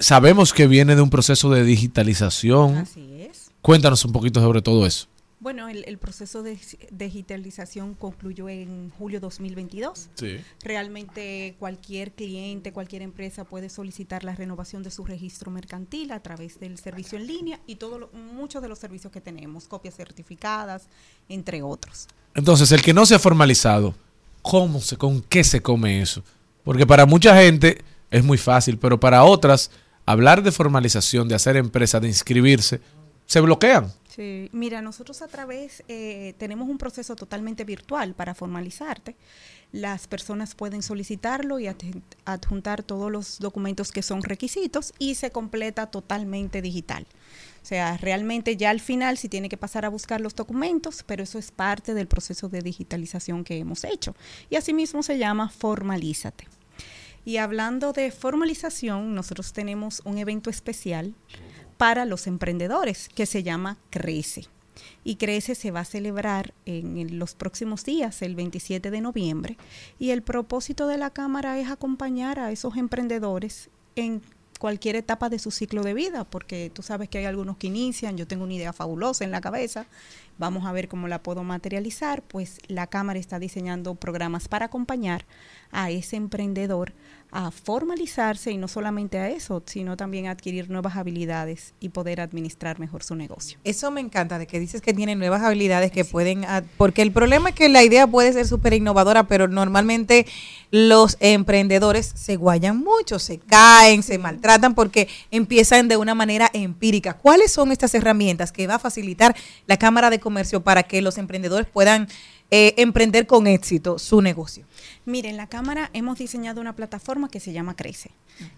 sabemos que viene de un proceso de digitalización. Así es. Cuéntanos un poquito sobre todo eso. Bueno, el, el proceso de digitalización concluyó en julio 2022. Sí. Realmente cualquier cliente, cualquier empresa puede solicitar la renovación de su registro mercantil a través del servicio en línea y todo lo- muchos de los servicios que tenemos, copias certificadas, entre otros. Entonces, el que no se ha formalizado, ¿cómo se, con qué se come eso? Porque para mucha gente es muy fácil, pero para otras, hablar de formalización, de hacer empresa, de inscribirse, se bloquean. Sí, mira, nosotros a través eh, tenemos un proceso totalmente virtual para formalizarte. Las personas pueden solicitarlo y adjun- adjuntar todos los documentos que son requisitos y se completa totalmente digital. O sea, realmente ya al final sí tiene que pasar a buscar los documentos, pero eso es parte del proceso de digitalización que hemos hecho. Y asimismo se llama Formalízate. Y hablando de formalización, nosotros tenemos un evento especial para los emprendedores que se llama Crece. Y Crece se va a celebrar en, los próximos días, el 27 de noviembre. Y el propósito de la Cámara es acompañar a esos emprendedores en cualquier etapa de su ciclo de vida, porque tú sabes que hay algunos que inician, yo tengo una idea fabulosa en la cabeza, vamos a ver cómo la puedo materializar, pues la Cámara está diseñando programas para acompañar a ese emprendedor a formalizarse y no solamente a eso, sino también a adquirir nuevas habilidades y poder administrar mejor su negocio. Eso me encanta, de que dices que tienen nuevas habilidades que pueden, porque el problema es que la idea puede ser súper innovadora, pero normalmente los emprendedores se guayan mucho, se caen, se maltratan porque empiezan de una manera empírica. ¿Cuáles son estas herramientas que va a facilitar la Cámara de Comercio para que los emprendedores puedan eh, emprender con éxito su negocio? Mire, en la Cámara hemos diseñado una plataforma que se llama Crece.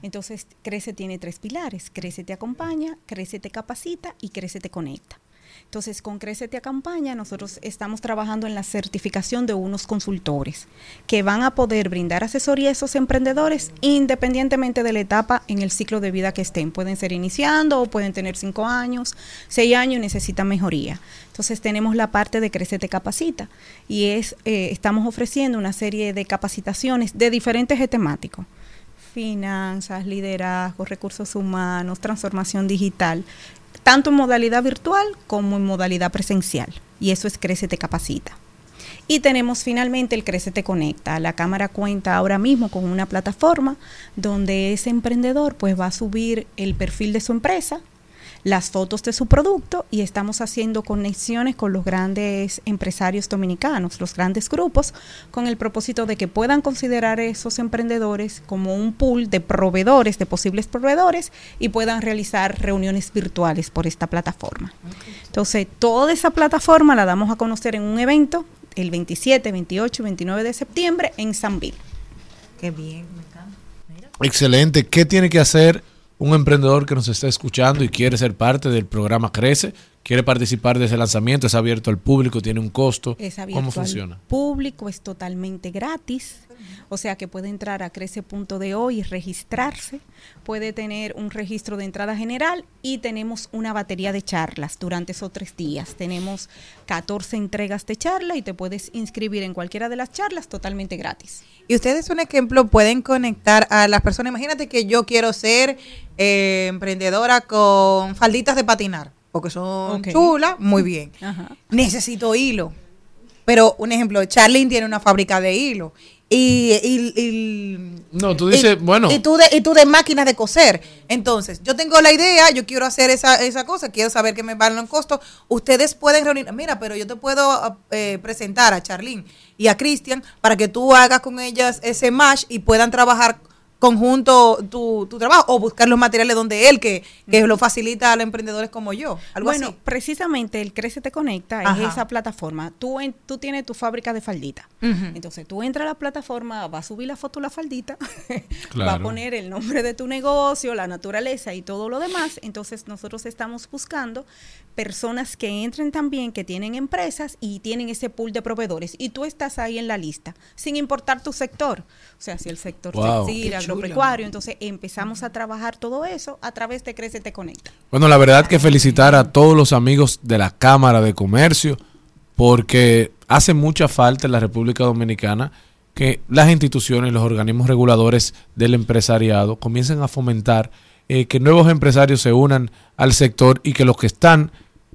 Entonces, Crece tiene tres pilares. Crece te acompaña, Crece te capacita y Crece te conecta. Entonces, con Crece te acompaña, nosotros estamos trabajando en la certificación de unos consultores que van a poder brindar asesoría a esos emprendedores independientemente de la etapa en el ciclo de vida que estén. Pueden ser iniciando o pueden tener cinco años, seis años y necesitan mejoría. Entonces, tenemos la parte de Crece te capacita y es, eh, estamos ofreciendo una serie de capacitaciones de diferentes temáticos finanzas, liderazgo, recursos humanos, transformación digital, tanto en modalidad virtual como en modalidad presencial. Y eso es Crece Te Capacita. Y tenemos finalmente el Crece Te Conecta. La Cámara cuenta ahora mismo con una plataforma donde ese emprendedor pues va a subir el perfil de su empresa, las fotos de su producto y estamos haciendo conexiones con los grandes empresarios dominicanos, los grandes grupos, con el propósito de que puedan considerar esos emprendedores como un pool de proveedores, de posibles proveedores, y puedan realizar reuniones virtuales por esta plataforma. Entonces, toda esa plataforma la damos a conocer en un evento el 27, 28 y 29 de septiembre en Sanville. Qué bien, me encanta. Excelente. ¿Qué tiene que hacer un emprendedor que nos está escuchando y quiere ser parte del programa Crece? ¿Quiere participar de ese lanzamiento? ¿Es abierto al público? ¿Tiene un costo? Es abierto ¿Cómo al funciona? público, es totalmente gratis. O sea que puede entrar a crece.do y registrarse. Puede tener un registro de entrada general y tenemos una batería de charlas durante esos tres días. Tenemos 14 entregas de charla y te puedes inscribir en cualquiera de las charlas totalmente gratis. Y ustedes, un ejemplo, pueden conectar a las personas. Imagínate que yo quiero ser eh, emprendedora con falditas de patinar, porque son chulas, muy bien. Ajá. Necesito hilo. Pero, un ejemplo, Charlene tiene una fábrica de hilo. Y, y- y- No, tú dices, y- bueno. Y tú, de, y tú de máquinas de coser. Entonces, yo tengo la idea, yo quiero hacer esa, esa cosa, quiero saber qué me van los costos. Ustedes pueden reunir, mira, pero yo te puedo eh, presentar a Charlene y a Cristian para que tú hagas con ellas ese match y puedan trabajar conjunto tu, tu trabajo o buscar los materiales donde él, que, que lo facilita a los emprendedores como yo. Algo bueno, así. precisamente el Crece Te Conecta Ajá. es esa plataforma. Tú, en- tú tienes tu fábrica de faldita. Entonces tú entras a la plataforma, va a subir la foto de la faldita, <laughs> va a poner el nombre de tu negocio, la naturaleza y todo lo demás. Entonces nosotros estamos buscando personas que entren también, que tienen empresas y tienen ese pool de proveedores. Y tú estás ahí en la lista, sin importar tu sector. O sea, si el sector Wow. textil, agropecuario. Entonces empezamos a trabajar todo eso a través de Crece Te Conecta. Bueno, la verdad que felicitar a todos los amigos de la Cámara de Comercio porque hace mucha falta en la República Dominicana que las instituciones, los organismos reguladores del empresariado comiencen a fomentar eh, que nuevos empresarios se unan al sector y que los que están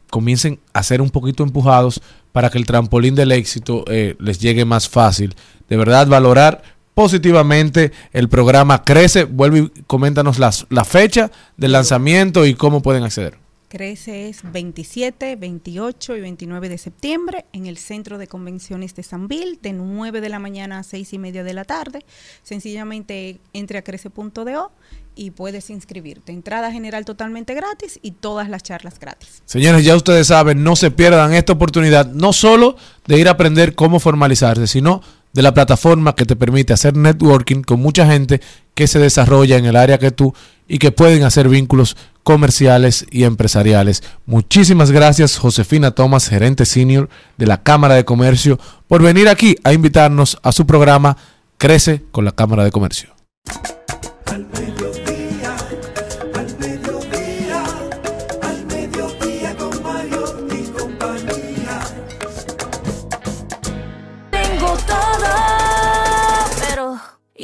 comiencen a ser un poquito empujados para que el trampolín del éxito eh, les llegue más fácil. De verdad, valorar positivamente el programa Crece. Vuelve y coméntanos las- la fecha del lanzamiento y cómo pueden acceder. Crece es 27, 28 y 29 de septiembre en el Centro de Convenciones de Sanville, de 9 de la mañana a 6 y media de la tarde. Sencillamente entre a crece.do y puedes inscribirte. Entrada general totalmente gratis y todas las charlas gratis. Señores, ya ustedes saben, no se pierdan esta oportunidad, no solo de ir a aprender cómo formalizarse, sino de la plataforma que te permite hacer networking con mucha gente que se desarrolla en el área que tú y que pueden hacer vínculos comerciales y empresariales. Muchísimas gracias, Josefina Tomás, gerente senior de la Cámara de Comercio, por venir aquí a invitarnos a su programa Crece con la Cámara de Comercio.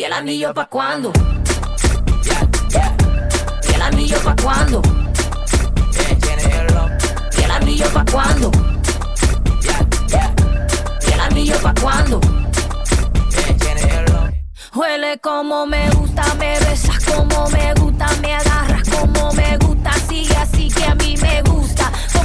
El anillo pa' cuándo? ¿Y el anillo pa' cuándo? ¿Y el anillo pa' cuándo? ¿Y el anillo pa' cuándo? Huele como me gusta, me besas como me gusta, me agarras como me gusta, sigue así que a mí me gusta,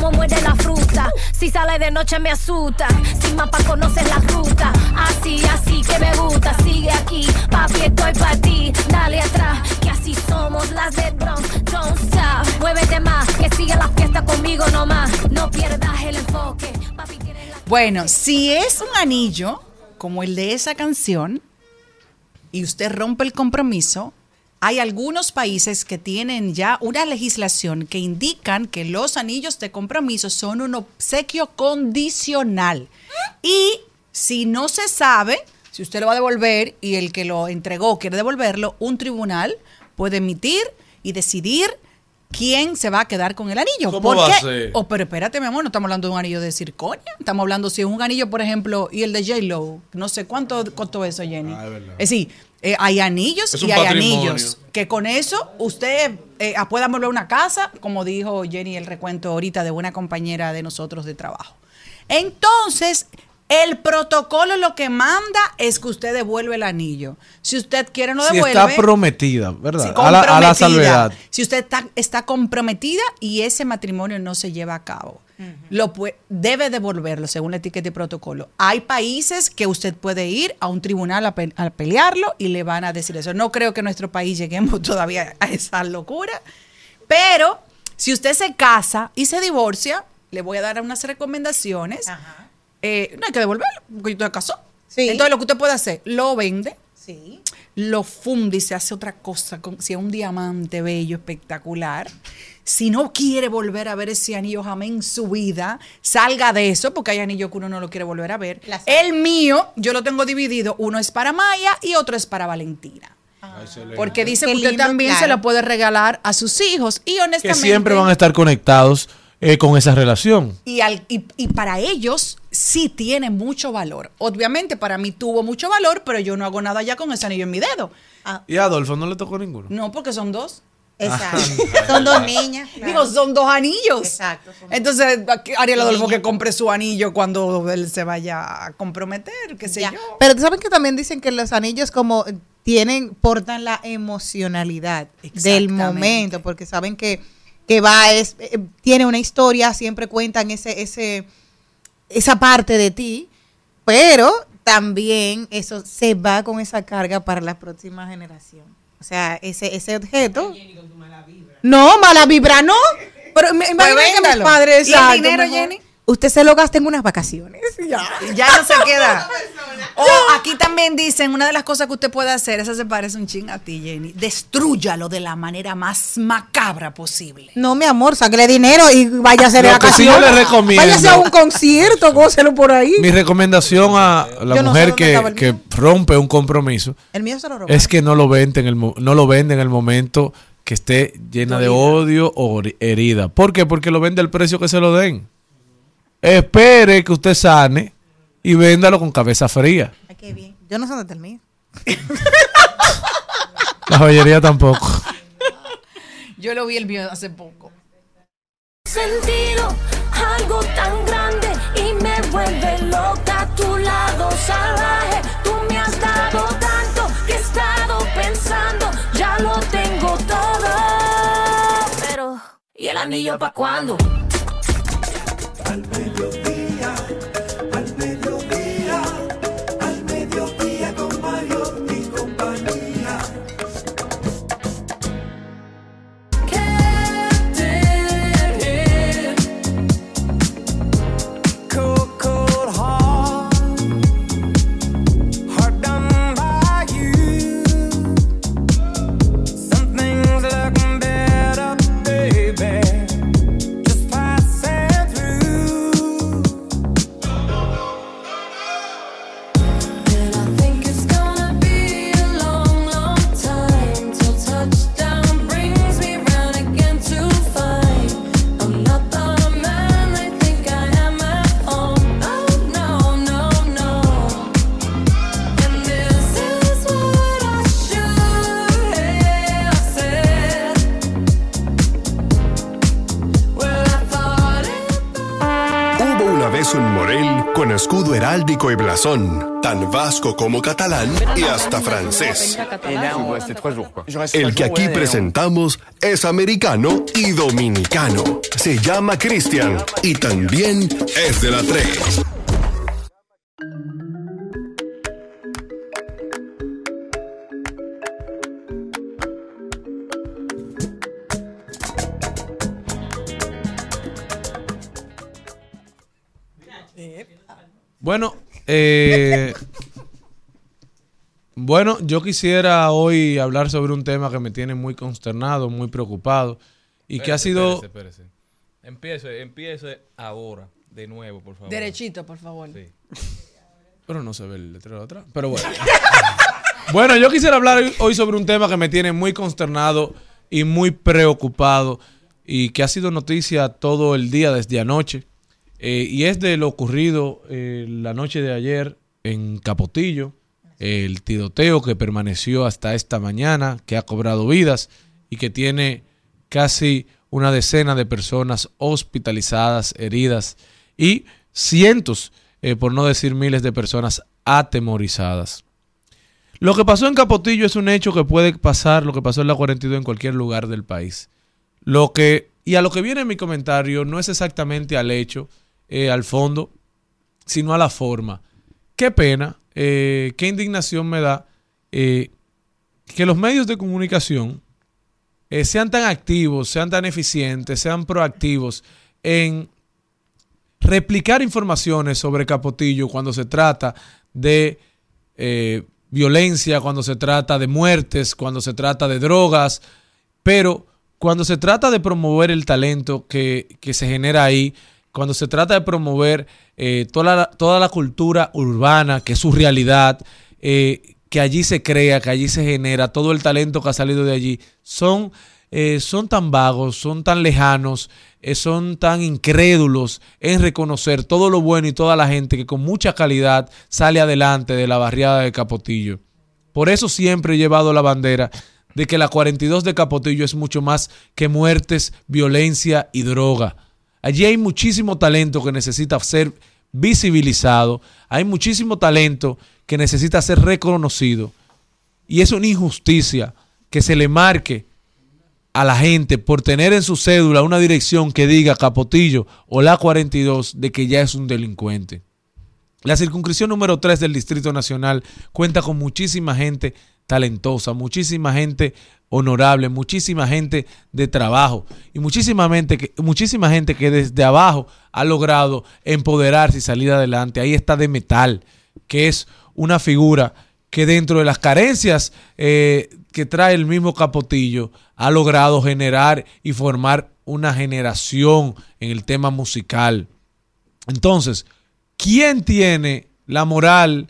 como muerde la fruta, si sale de noche me asusta, sin mapa conoces la ruta, así, así que me gusta, sigue aquí, papi estoy para ti, dale atrás, que así somos las de Bronx, don't stop, muévete más, que siga la fiesta conmigo nomás, no pierdas el enfoque, papi la... Bueno, si es un anillo como el de esa canción y usted rompe el compromiso, hay algunos países que tienen ya una legislación que indican que los anillos de compromiso son un obsequio condicional. Y si no se sabe, si usted lo va a devolver y el que lo entregó quiere devolverlo, un tribunal puede emitir y decidir quién se va a quedar con el anillo. ¿Cómo ¿Por va a qué? ser? Oh, pero espérate, mi amor, no estamos hablando de un anillo de circonia. Estamos hablando si es un anillo, por ejemplo, y el de J-Lo. No sé cuánto costó eso, Jenny. es decir, eh, hay anillos Es y hay patrimonio. anillos. Que con eso usted eh, pueda mover una casa, como dijo Jenny el recuento ahorita de una compañera de nosotros de trabajo. Entonces, el protocolo lo que manda es que usted devuelve el anillo. Si usted quiere, no Si devuelve. está prometida, ¿verdad? Sí, a, la, a la comprometida. salvedad. Si usted está, está comprometida y ese matrimonio no se lleva a cabo, lo debe devolverlo según la etiqueta y protocolo. Hay países que usted puede ir a un tribunal a, pe- a pelearlo y le van a decir eso. No creo que en nuestro país lleguemos <laughs> todavía a esa locura, pero si usted se casa y se divorcia, le voy a dar unas recomendaciones. Eh, no hay que devolverlo, porque usted casó. Entonces lo que usted puede hacer, lo vende, lo funde y se hace otra cosa, con, si es un diamante bello, espectacular. Si no quiere volver a ver ese anillo jamás en su vida, salga de eso, porque hay anillos que uno no lo quiere volver a ver. El mío, yo lo tengo dividido, uno es para Maya y otro es para Valentina. Porque dice que usted lindo, también se lo puede regalar a sus hijos. Y Que honestamente. siempre van a estar conectados eh, con esa relación. Y, al- y, y para ellos sí tiene mucho valor. Obviamente para mí tuvo mucho valor, pero yo no hago nada ya con ese anillo en mi dedo. Y a Adolfo no le tocó ninguno. No, porque son dos. Exacto. <laughs> Son dos niñas. Digo, son dos anillos. Exacto. Entonces, Ariel Adolfo que compre su anillo cuando él se vaya a comprometer, qué sé Ya. yo. Pero saben que también dicen que los anillos como tienen, portan la emocionalidad del momento, porque saben que, que va, es, eh, tiene una historia, siempre cuentan ese, ese, esa parte de ti, pero también eso se va con esa carga para la próxima generación. O sea, ese, ese objeto. No, mala vibra, no. Pero me, imagínate que mis padres. ¿Y el dinero, mejor. Jenny? Usted se lo gasta en unas vacaciones. Ya. Ya no se queda. <laughs> O aquí también dicen, una de las cosas que usted puede hacer, esa se parece un ching a ti, Jenny, destrúyalo de la manera más macabra posible. No, mi amor, sáquele dinero y vaya a hacer Lo que sí yo vacaciones. le recomiendo- Váyase a un concierto, gócelo por ahí. Mi recomendación a la Yo no sé mujer que, rompe un compromiso El mío se lo es que no lo vende en el mo- no lo vende en el momento que esté llena de odio o heri- herida. ¿Por qué? Porque lo vende al precio que se lo den. Espere que usted sane y véndalo con cabeza fría. Ay, qué bien. Yo no sé dónde está el mío. La joyería tampoco. Yo lo vi el mío hace poco. sentido algo tan grande y me vuelve loca a tu lado salvaje. Tú me has dado tanto que he estado pensando, ya lo tengo todo. Pero, ¿y el anillo pa' cuándo? Al mediodía, escudo heráldico y blasón, tan vasco como catalán y hasta francés. El que aquí presentamos es americano y dominicano. Se llama Cristian y también es de la 3. Bueno, eh, bueno, yo quisiera hoy hablar sobre un tema que me tiene muy consternado, muy preocupado y que ha sido... espérese, espérese. Empiece, empiece ahora, de nuevo, por favor. Derechito, por favor. Sí. Pero no se ve el letrero de atrás. Pero bueno. <laughs> bueno, yo quisiera hablar hoy- hoy sobre un tema que me tiene muy consternado y muy preocupado y que ha sido noticia todo el día desde anoche. Eh, y es de lo ocurrido eh, la noche de ayer en Capotillo, el tiroteo que permaneció hasta esta mañana, que ha cobrado vidas y que tiene casi una decena de personas hospitalizadas, heridas y cientos, eh, por no decir miles de personas atemorizadas. Lo que pasó en Capotillo es un hecho que puede pasar, lo que pasó en la 42 en cualquier lugar del país. Lo que, y a lo que viene mi comentario no es exactamente al hecho, eh, al fondo, sino a la forma. Qué pena, eh, qué indignación me da eh, que los medios de comunicación sean tan activos, sean tan eficientes, sean proactivos en replicar informaciones sobre Capotillo cuando se trata de violencia, cuando se trata de muertes, cuando se trata de drogas, pero cuando se trata de promover el talento que, que se genera ahí, cuando se trata de promover eh, toda, la, toda la cultura urbana, que es su realidad, eh, que allí se crea, que allí se genera, todo el talento que ha salido de allí, son, eh, son tan vagos, son tan lejanos, eh, son tan incrédulos en reconocer todo lo bueno y toda la gente que con mucha calidad sale adelante de la barriada de Capotillo. Por eso siempre he llevado la bandera de que la 42 de Capotillo es mucho más que muertes, violencia y droga. Allí hay muchísimo talento que necesita ser visibilizado, hay muchísimo talento que necesita ser reconocido. Y es una injusticia que se le marque a la gente por tener en su cédula una dirección que diga Capotillo o la 42 de que ya es un delincuente. La circunscripción número 3 del Distrito Nacional cuenta con muchísima gente talentosa, muchísima gente honorable, muchísima gente de trabajo y muchísima gente, que, muchísima gente que desde abajo ha logrado empoderarse y salir adelante. Ahí está de metal, que es una figura que dentro de las carencias eh, que trae el mismo Capotillo ha logrado generar y formar una generación en el tema musical. Entonces, ¿quién tiene la moral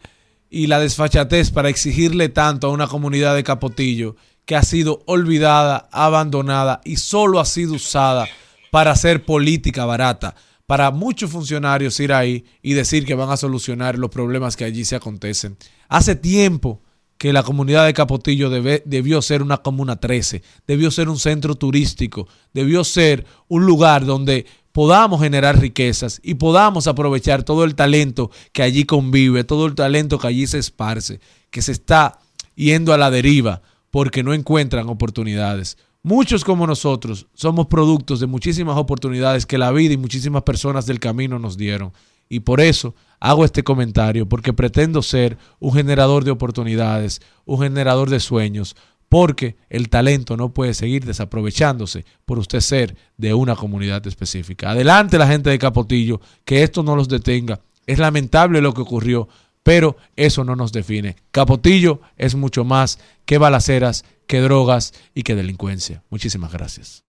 y la desfachatez para exigirle tanto a una comunidad de Capotillo que ha sido olvidada, abandonada y solo ha sido usada para hacer política barata? Para muchos funcionarios ir ahí y decir que van a solucionar los problemas que allí se acontecen. Hace tiempo que la comunidad de Capotillo debe- debió ser una comuna 13, debió ser un centro turístico, debió ser un lugar donde podamos generar riquezas y podamos aprovechar todo el talento que allí convive, todo el talento que allí se esparce, que se está yendo a la deriva porque no encuentran oportunidades. Muchos como nosotros somos productos de muchísimas oportunidades que la vida y muchísimas personas del camino nos dieron. Y por eso hago este comentario, porque pretendo ser un generador de oportunidades, un generador de sueños, porque el talento no puede seguir desaprovechándose por usted ser de una comunidad específica. Adelante la gente de Capotillo, que esto no los detenga. Es lamentable lo que ocurrió, pero eso no nos define. Capotillo es mucho más que balaceras, que drogas y que delincuencia. Muchísimas gracias.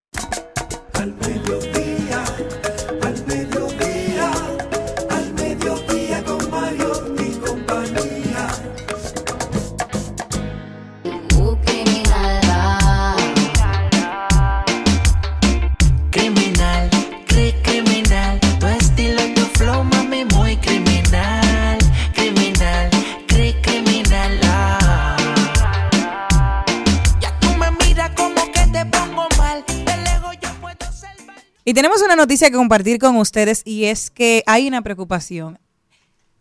Y tenemos una noticia que compartir con ustedes y es que hay una preocupación.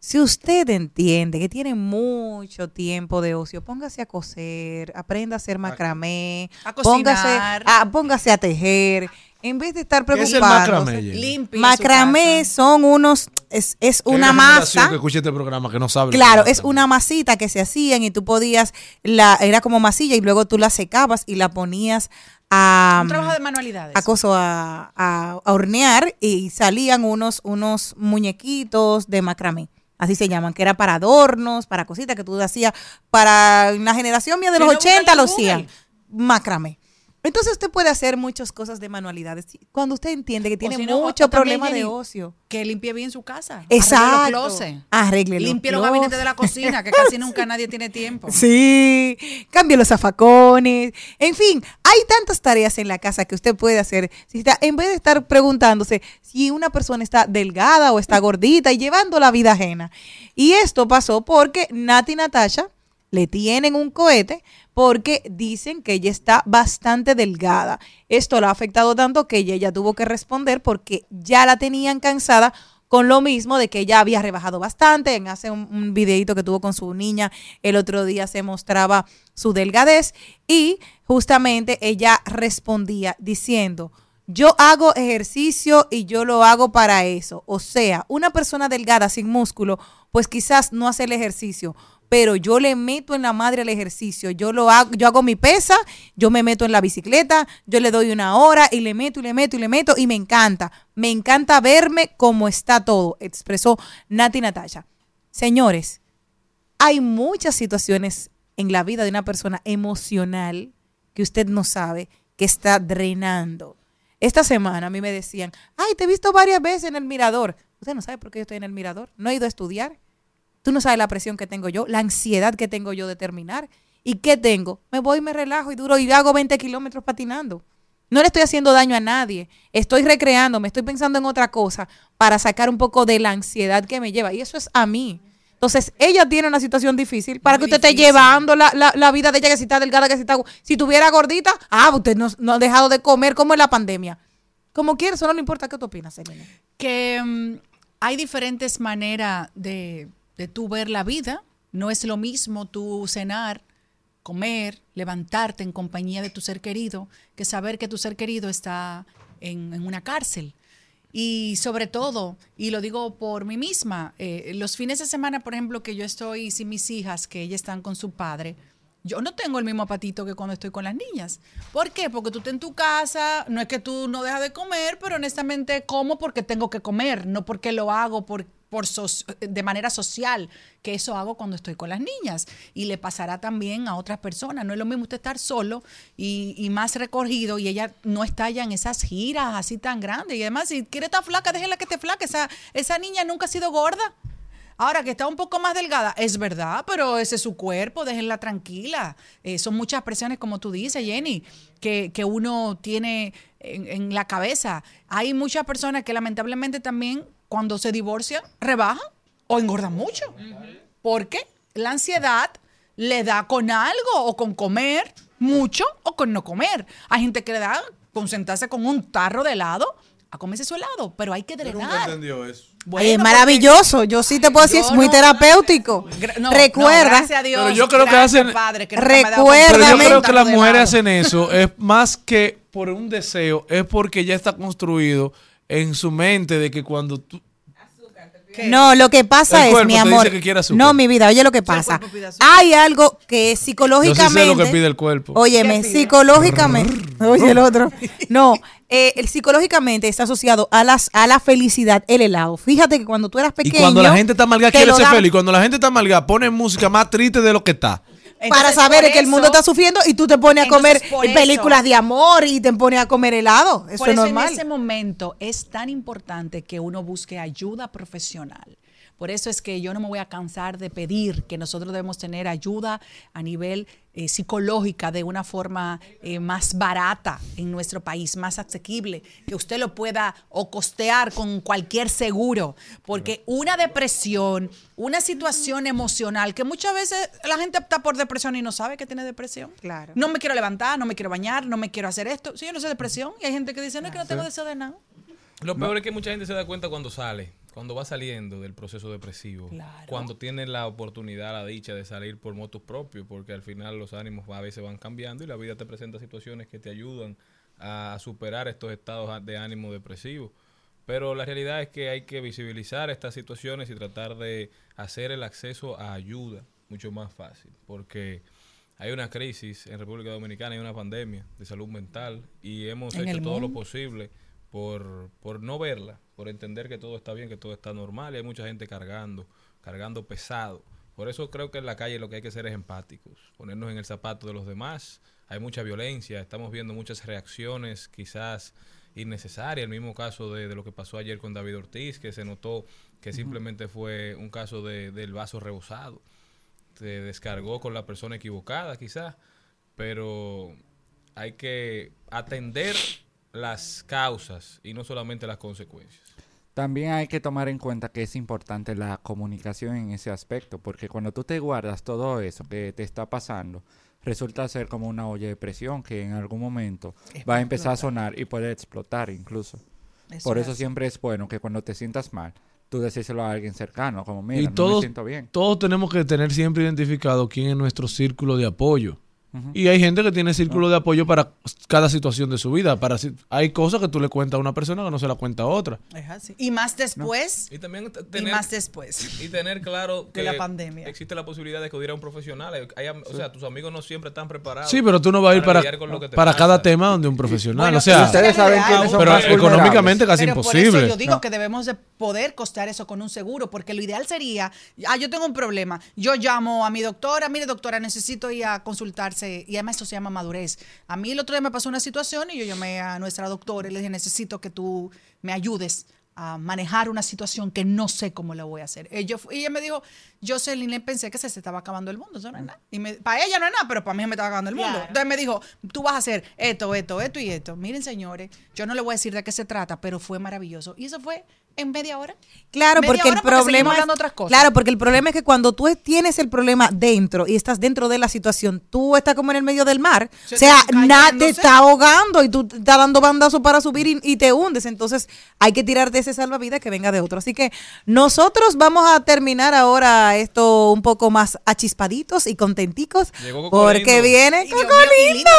Si usted entiende que tiene mucho tiempo de ocio, póngase a coser, aprenda a hacer macramé, A póngase, a, póngase a tejer, en vez de estar ¿Qué es el preocupado. macramé, Macramé son unos, es, es una masa. que escuche este programa que no sabe. lo Claro, es una masita que se hacían y tú podías, la, era como masilla y luego tú la secabas y la ponías a, Un trabajo de manualidades. a, coso, a, a- a hornear y salían unos, unos muñequitos de macramé. Así se llaman, que era para adornos, para cositas que tú hacías. Para la generación mía de los no, búscalo 80 en lo hacían. Macramé. Entonces usted puede hacer muchas cosas de manualidades. Cuando usted entiende que tiene si no, mucho problema de ocio. Que limpie bien su casa. Exacto. Arregle los closets. Arregle los Limpie los closets. gabinetes de la cocina, que casi nunca nadie tiene tiempo. <laughs> Sí, cambie los zafacones. En fin, hay tantas tareas en la casa que usted puede hacer. Si está, en vez de estar preguntándose si una persona está delgada o está gordita y llevando la vida ajena. Y esto pasó porque Nati y Natasha le tienen un cohete porque dicen que ella está bastante delgada. Esto la ha afectado tanto que ella ya tuvo que responder porque ya la tenían cansada con lo mismo de que ella había rebajado bastante. En hace un, un videito que tuvo con su niña el otro día se mostraba su delgadez y justamente ella respondía diciendo, yo hago ejercicio y yo lo hago para eso. O sea, una persona delgada sin músculo, pues quizás no hace el ejercicio, pero yo le meto en la madre el ejercicio. Yo lo hago, yo hago mi pesa, yo me meto en la bicicleta, yo le doy una hora y le meto y le meto y le meto y me encanta. Me encanta verme como está todo, expresó Nati Natasha. Señores, hay muchas situaciones en la vida de una persona emocional que usted no sabe que está drenando. Esta semana a mí me decían, ay, te he visto varias veces en el mirador. Usted no sabe por qué yo estoy en el mirador. No he ido a estudiar. Tú no sabes la presión que tengo yo, la ansiedad que tengo yo de terminar. ¿Y qué tengo? Me voy, me relajo y duro y hago 20 kilómetros patinando. No le estoy haciendo daño a nadie. Estoy recreando, me estoy pensando en otra cosa para sacar un poco de la ansiedad que me lleva. Y eso es a mí. Entonces, ella tiene una situación difícil para que usted esté llevando la, la- la vida de ella, que si está delgada, que si está... Si tuviera gordita, ah, usted no, no ha dejado de comer como en la pandemia. Como quiera, eso no le importa. ¿Qué tú opinas, Selena? que mm, hay diferentes maneras de, de tú ver la vida. No es lo mismo tú cenar, comer, levantarte en compañía de tu ser querido, que saber que tu ser querido está en, en una cárcel. Y sobre todo, y lo digo por mí misma, eh, los fines de semana, por ejemplo, que yo estoy sin mis hijas, que ellas están con su padre, yo no tengo el mismo apetito que cuando estoy con las niñas. ¿Por qué? Porque tú estás en tu casa, no es que tú no dejas de comer, pero honestamente como porque tengo que comer, no porque lo hago por, por de manera social, que eso hago cuando estoy con las niñas. Y le pasará también a otras personas. No es lo mismo usted estar solo y, más recorrido y ella no está en esas giras así tan grandes. Y además, si quiere estar flaca, déjela que esté flaca. Esa, esa niña nunca ha sido gorda. Ahora que está un poco más delgada, es verdad, pero ese es su cuerpo, déjenla tranquila. Eh, son muchas presiones, como tú dices, Jenny, que, que uno tiene en, en la cabeza. Hay muchas personas que lamentablemente también cuando se divorcian rebajan o engordan mucho. Porque la ansiedad le da con algo o con comer mucho o con no comer. Hay gente que le da con sentarse con un tarro de helado a comerse su helado, pero hay que Nunca drenar. entendió eso. Oye, maravilloso. Yo sí te puedo decir, es muy terapéutico. No, Recuerda. no, gracias a Dios, Pero yo creo que hacen- Padre, que nunca dado Pero yo creo que las mujeres hacen eso es más que por un deseo, es porque ya está construido en su mente de que cuando tú... No, lo que pasa El es, mi te amor. No, mi vida, oye lo que pasa. Hay algo que Yo sí psicológicamente. sé lo que pide el cuerpo. Óyeme, psicológicamente. Oye, el otro. No, eh, el psicológicamente está asociado a las a la felicidad, el helado. Fíjate que cuando tú eras Y pequeño. cuando la gente está amargada te quiere ser feliz. Cuando la gente está amargada pone música más triste de lo que está. Para saber que el mundo está sufriendo y tú te pones a comer películas eso- de amor y te pones a comer helado. Eso Por es eso normal. en ese momento es tan importante que uno busque ayuda profesional. Por eso es que yo no me voy a cansar de pedir que nosotros debemos tener ayuda a nivel eh, psicológica de una forma eh, más barata en nuestro país, más asequible, que usted lo pueda o costear con cualquier seguro, porque una depresión, una situación emocional, que muchas veces la gente opta por depresión y no sabe que tiene depresión. Claro. No me quiero levantar, no me quiero bañar, no me quiero hacer esto. Sí, yo no sé depresión. Y hay gente que dice, no, es que no tengo deseo de nada. Lo peor es que mucha gente se da cuenta cuando sale, cuando va saliendo del proceso depresivo, Claro. cuando tiene la oportunidad, la dicha de salir por motos propios, porque al final los ánimos a veces van cambiando y la vida te presenta situaciones que te ayudan a superar estos estados de ánimo depresivos. Pero la realidad es que hay que visibilizar estas situaciones y tratar de hacer el acceso a ayuda mucho más fácil, porque hay una crisis en República Dominicana, hay una pandemia de salud mental y hemos hecho todo lo posible por, por no verla, por entender que todo está bien, que todo está normal y hay mucha gente cargando, cargando pesado. Por eso creo que en la calle lo que hay que hacer es empáticos, ponernos en el zapato de los demás. Hay mucha violencia, estamos viendo muchas reacciones quizás innecesarias. El mismo caso de, de lo que pasó ayer con David Ortiz, que se notó que simplemente fue un caso de, del vaso rebosado. Se descargó con la persona equivocada quizás, pero hay que atender las causas y no solamente las consecuencias. También hay que tomar en cuenta que es importante la comunicación en ese aspecto, porque cuando tú te guardas todo eso que te está pasando, resulta ser como una olla de presión que en algún momento va a empezar a sonar y puede explotar incluso. Eso Por es eso siempre es bueno que cuando te sientas mal, tú decíselo a alguien cercano, como mira, y no me todos, siento bien. todos tenemos que tener siempre identificado quién es nuestro círculo de apoyo. Y hay gente que tiene círculo de apoyo para cada situación de su vida. Para si- hay cosas que tú le cuentas a una persona que no se la cuenta a otra. Es así. Y más después. Y también Y tener, más después. y tener claro De que la pandemia. existe la posibilidad de acudir a un profesional. Hay- am- O sea, tus amigos no siempre están preparados. Sí, pero tú no vas a ir para, que te cada tema donde un profesional. Bueno, o sea, ustedes saben quiénes son pero más económicamente casi Pero Por imposible. eso yo digo que debemos de poder costear eso con un seguro, porque lo ideal sería, ah, yo tengo un problema, yo llamo a mi doctora, mire doctora, necesito ir a consultarse, y además eso se llama madurez. A mí el otro día me pasó una situación y yo llamé a nuestra doctora y le dije, necesito que tú me ayudes a manejar una situación que no sé cómo la voy a hacer. Ella, ella me dijo, yo Celine pensé que se, se estaba acabando el mundo, eso no es nada. Y me- para ella no es nada, pero para mí me estaba acabando el mundo. Claro. Entonces me dijo, tú vas a hacer esto, esto, esto y esto. Miren, señores, yo no le voy a decir de qué se trata, pero fue maravilloso. Y eso fue en media hora. Claro, Media porque el hora porque seguimos problema hablando es, de otras cosas. claro, porque el problema es que cuando tú tienes el problema dentro y estás dentro de la situación, tú estás como en el medio del mar, Se o sea, nada te está ahogando y tú te estás dando bandazo para subir y, y te hundes, entonces hay que tirarte ese salvavidas que venga de otro. Así que nosotros vamos a terminar ahora esto un poco más achispaditos y contenticos Llegó Coco porque Lindo. viene Coco Lindo.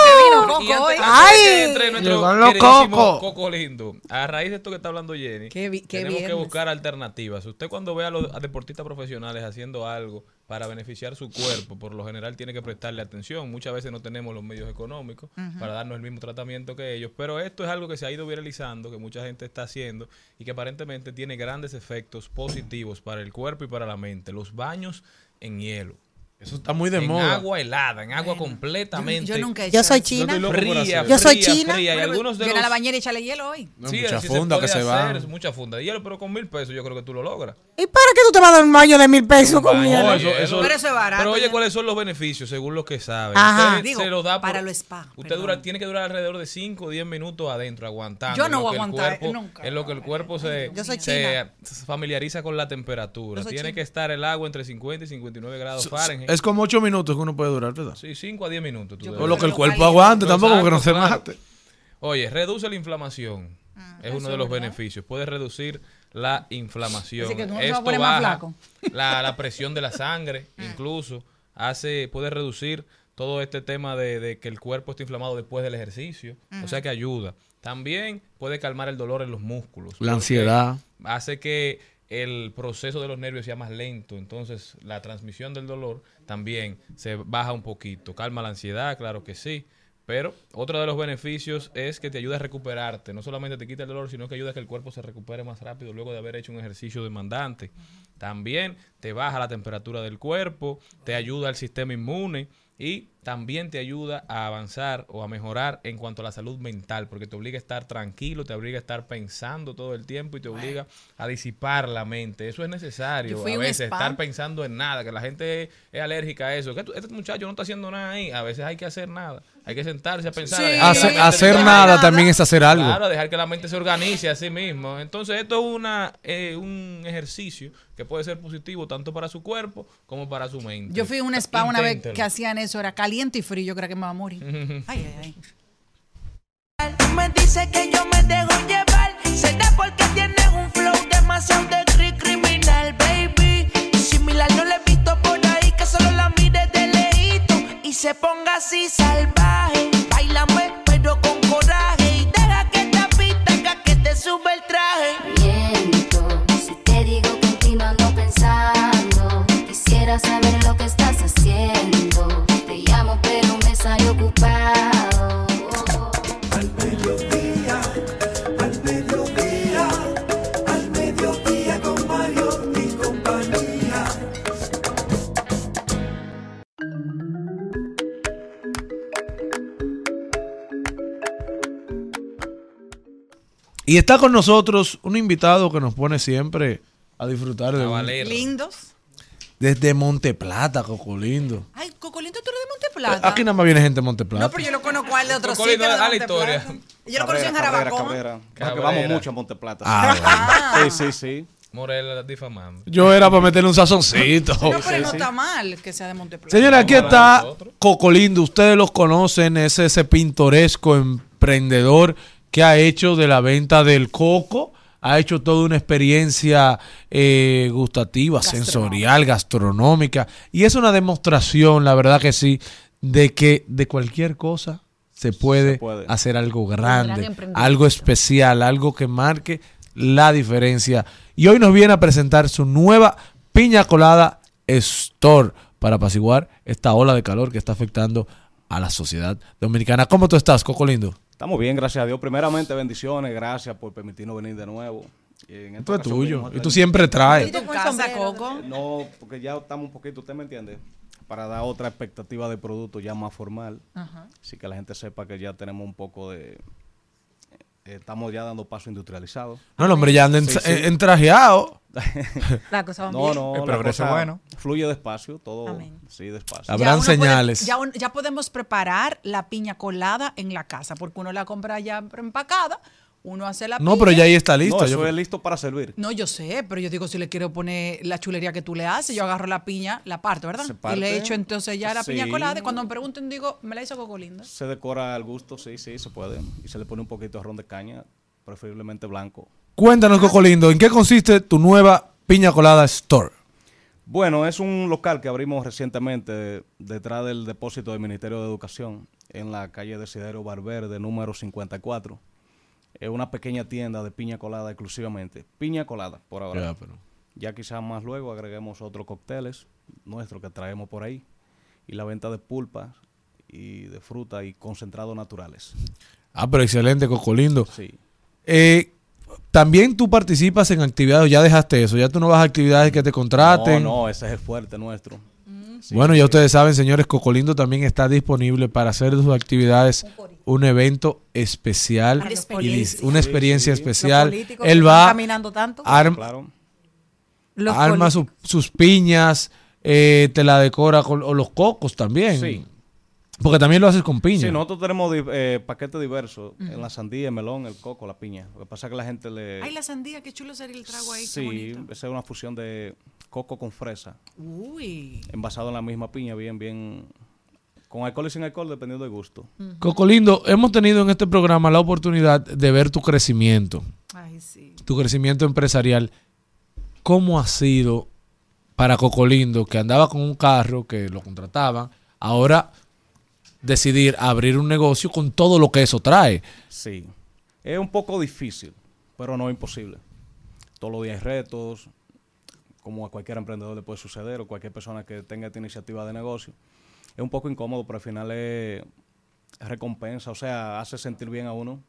Ay. Llegaron los cocos. Coco Lindo, a raíz de esto que está hablando Jenny, Qué qué tenemos que buscar alternativas. Usted cuando ve a los a deportistas profesionales haciendo algo para beneficiar su cuerpo, por lo general tiene que prestarle atención. Muchas veces no tenemos los medios económicos para darnos el mismo tratamiento que ellos, pero esto es algo que se ha ido viralizando, que mucha gente está haciendo y que aparentemente tiene grandes efectos positivos para el cuerpo y para la mente. Los baños en hielo. Eso está muy de en moda. agua helada, en agua completamente. Yo nunca he hecho Yo soy china. Yo fría, soy fría, china. fría. Y algunos de los- la bañera y échale hielo hoy. No, Sí, mucha funda que se va. es mucha funda de hielo, pero con mil pesos yo creo que tú lo logras. ¿Y para qué tú te vas a dar un baño de mil pesos con hielo? de eso- eso- Pero eso es barato. Pero oye, ya. ¿cuáles son los beneficios según los que saben? Ajá. Usted Digo, se lo da por- para los spa, Usted perdón. dura, tiene que durar alrededor de 5 o 10 minutos adentro aguantando. Yo en no lo voy a que el aguantar, cuerpo- nunca. En lo que el cuerpo se, familiariza con la temperatura. Tiene que estar el agua entre 50 y 59 grados Fahrenheit. Es como ocho minutos que uno puede durar, ¿verdad? Sí, 5 a 10 minutos. tú O lo que el cuerpo aguante, tampoco porque no se claro. mate. Oye, reduce la inflamación. es eso uno de es los verdad. beneficios. Puede reducir la inflamación. Así que tú no Esto poner más baja flaco. <laughs> la, la presión de la sangre, <laughs> incluso. Hace, puede reducir todo este tema de, de que el cuerpo esté inflamado después del ejercicio. O sea que ayuda. También puede calmar el dolor en los músculos. La ansiedad. Hace que el proceso de los nervios sea más lento. Entonces, la transmisión del dolor también se baja un poquito. Calma la ansiedad, claro que sí. Pero otro de los beneficios es que te ayuda a recuperarte. No solamente te quita el dolor, sino que ayuda a que el cuerpo se recupere más rápido luego de haber hecho un ejercicio demandante. También te baja la temperatura del cuerpo, te ayuda al sistema inmune y también te ayuda a avanzar o a mejorar en cuanto a la salud mental, porque te obliga a estar tranquilo, te obliga a estar pensando todo el tiempo y te obliga a disipar la mente. Eso es necesario. A veces estar pensando en nada, que la gente es alérgica a eso. Que este muchacho no está haciendo nada ahí. A veces hay que hacer nada. Hay que sentarse a pensar. Sí. a Hacer- nada también es hacer algo. Claro, dejar que la mente se organice a sí mismo. Entonces, esto es una, eh, un ejercicio que puede ser positivo tanto para su cuerpo como para su mente. Yo fui a un spa una vez que hacían eso, era caliente y frío, yo creo que me va a morir. <laughs> Ay, ay, ay. Me dice que yo me dejo llevar. Será porque tienes un flow demasiado de y se ponga así salvaje. Bailame pero con coraje y deja que esta haga que te sube el traje. Miento, si te digo continuando pensando, quisiera saber lo que estás haciendo. Te llamo pero me sale ocupado. Y está con nosotros un invitado que nos pone siempre a disfrutar de Cabalero. Lindos. desde Monteplata, Cocolindo. Ay, Cocolinto, tú eres de Monteplata. Aquí nada más viene gente de Monteplata. No, pero yo lo conozco a él de otro sitio. de da la Monteplata. historia. Yo lo conocí en Jarabacoa. Cabrera. No, que Cabrera. vamos mucho a Monteplata. Ah, sí, sí, sí. Morel difamando. Yo era para meterle un sazoncito. No, pero no está mal que sea de Monteplata. Señora, aquí está Cocolindo. Ustedes los conocen, es ese pintoresco emprendedor que ha hecho de la venta del coco, ha hecho toda una experiencia eh, gustativa, sensorial, gastronómica. Y es una demostración, la verdad que sí, de que de cualquier cosa se puede, puede. hacer algo gran grande, algo especial, algo que marque la diferencia. Y hoy nos viene a presentar su nueva piña colada Store para apaciguar esta ola de calor que está afectando a la sociedad dominicana. ¿Cómo tú estás, Coco Lindo? Estamos bien, gracias a Dios. Primeramente, bendiciones, gracias por permitirnos venir de nuevo. En Esto es tuyo. Y tú siempre traes. ¿Y tu casa, Coco? No, porque ya estamos un poquito, ¿usted me entiende? Para dar otra expectativa de producto ya más formal. Ajá. Así que la gente sepa que ya tenemos un poco de... eh, estamos ya dando paso industrializado. No, el hombre ya anda en- Sí, sí. en- entrajeado. <laughs> La cosa va No, bien. no, El progreso bueno. Fluye despacio, todo, sí, despacio. Habrán puede- señales. ya, un- ya podemos preparar la piña colada en la casa, porque uno la compra ya empacada, uno hace la No, pero ya ahí está listo. No, eso Yo- es listo para servir. No, yo sé, pero yo digo, si le quiero poner la chulería que tú le haces, yo agarro la piña, la parto, ¿verdad? Se Y parte. le echo entonces ya la piña colada y cuando me pregunten digo, me la hizo Coco Linda. Se decora al gusto, sí, sí, se puede. Y se le pone un poquito de ron de caña, preferiblemente blanco. Cuéntanos, Coco Lindo, ¿en qué consiste tu nueva piña colada Store? Bueno, es un local que abrimos recientemente detrás del depósito del Ministerio de Educación en la calle Desiderio Barberde, número 54. Es una pequeña tienda de piña colada exclusivamente. Piña colada, por ahora. Ya, pero- Ya quizás más luego agreguemos otros cócteles nuestros que traemos por ahí. Y la venta de pulpas y de fruta y concentrados naturales. Ah, pero excelente, Coco Lindo. Sí. Eh, también tú participas en actividades, ya dejaste eso, ya tú no vas a actividades que te contraten. No, no, ese es el fuerte nuestro. Sí, bueno, ya ustedes saben, señores, Cocolindo también está disponible para hacer de sus actividades un evento especial, Una y una experiencia especial. Él va, caminando tanto. arm- Claro. Los arma su- sus piñas, eh, te la decora con o los cocos también. Sí. Porque también lo haces con piña. Sí, nosotros tenemos eh, paquetes diversos en la sandía, el melón, el coco, la piña. Lo que pasa es que la gente le... Ay, la sandía, qué chulo sería el trago ahí, sí, esa es una fusión de coco con fresa, Uy. envasado en la misma piña, bien, bien Con alcohol y sin alcohol, dependiendo del gusto. Coco Lindo, hemos tenido en este programa la oportunidad de ver tu crecimiento, Ay, sí. tu crecimiento empresarial. ¿Cómo ha sido para Coco Lindo, que andaba con un carro, que lo contrataban, ahora decidir abrir un negocio con todo lo que eso trae? Sí. Es un poco difícil, pero no imposible. Todos los días hay retos, como a cualquier emprendedor le puede suceder, o cualquier persona que tenga esta iniciativa de negocio. Es un poco incómodo, pero al final es recompensa, o sea, hace sentir bien a uno.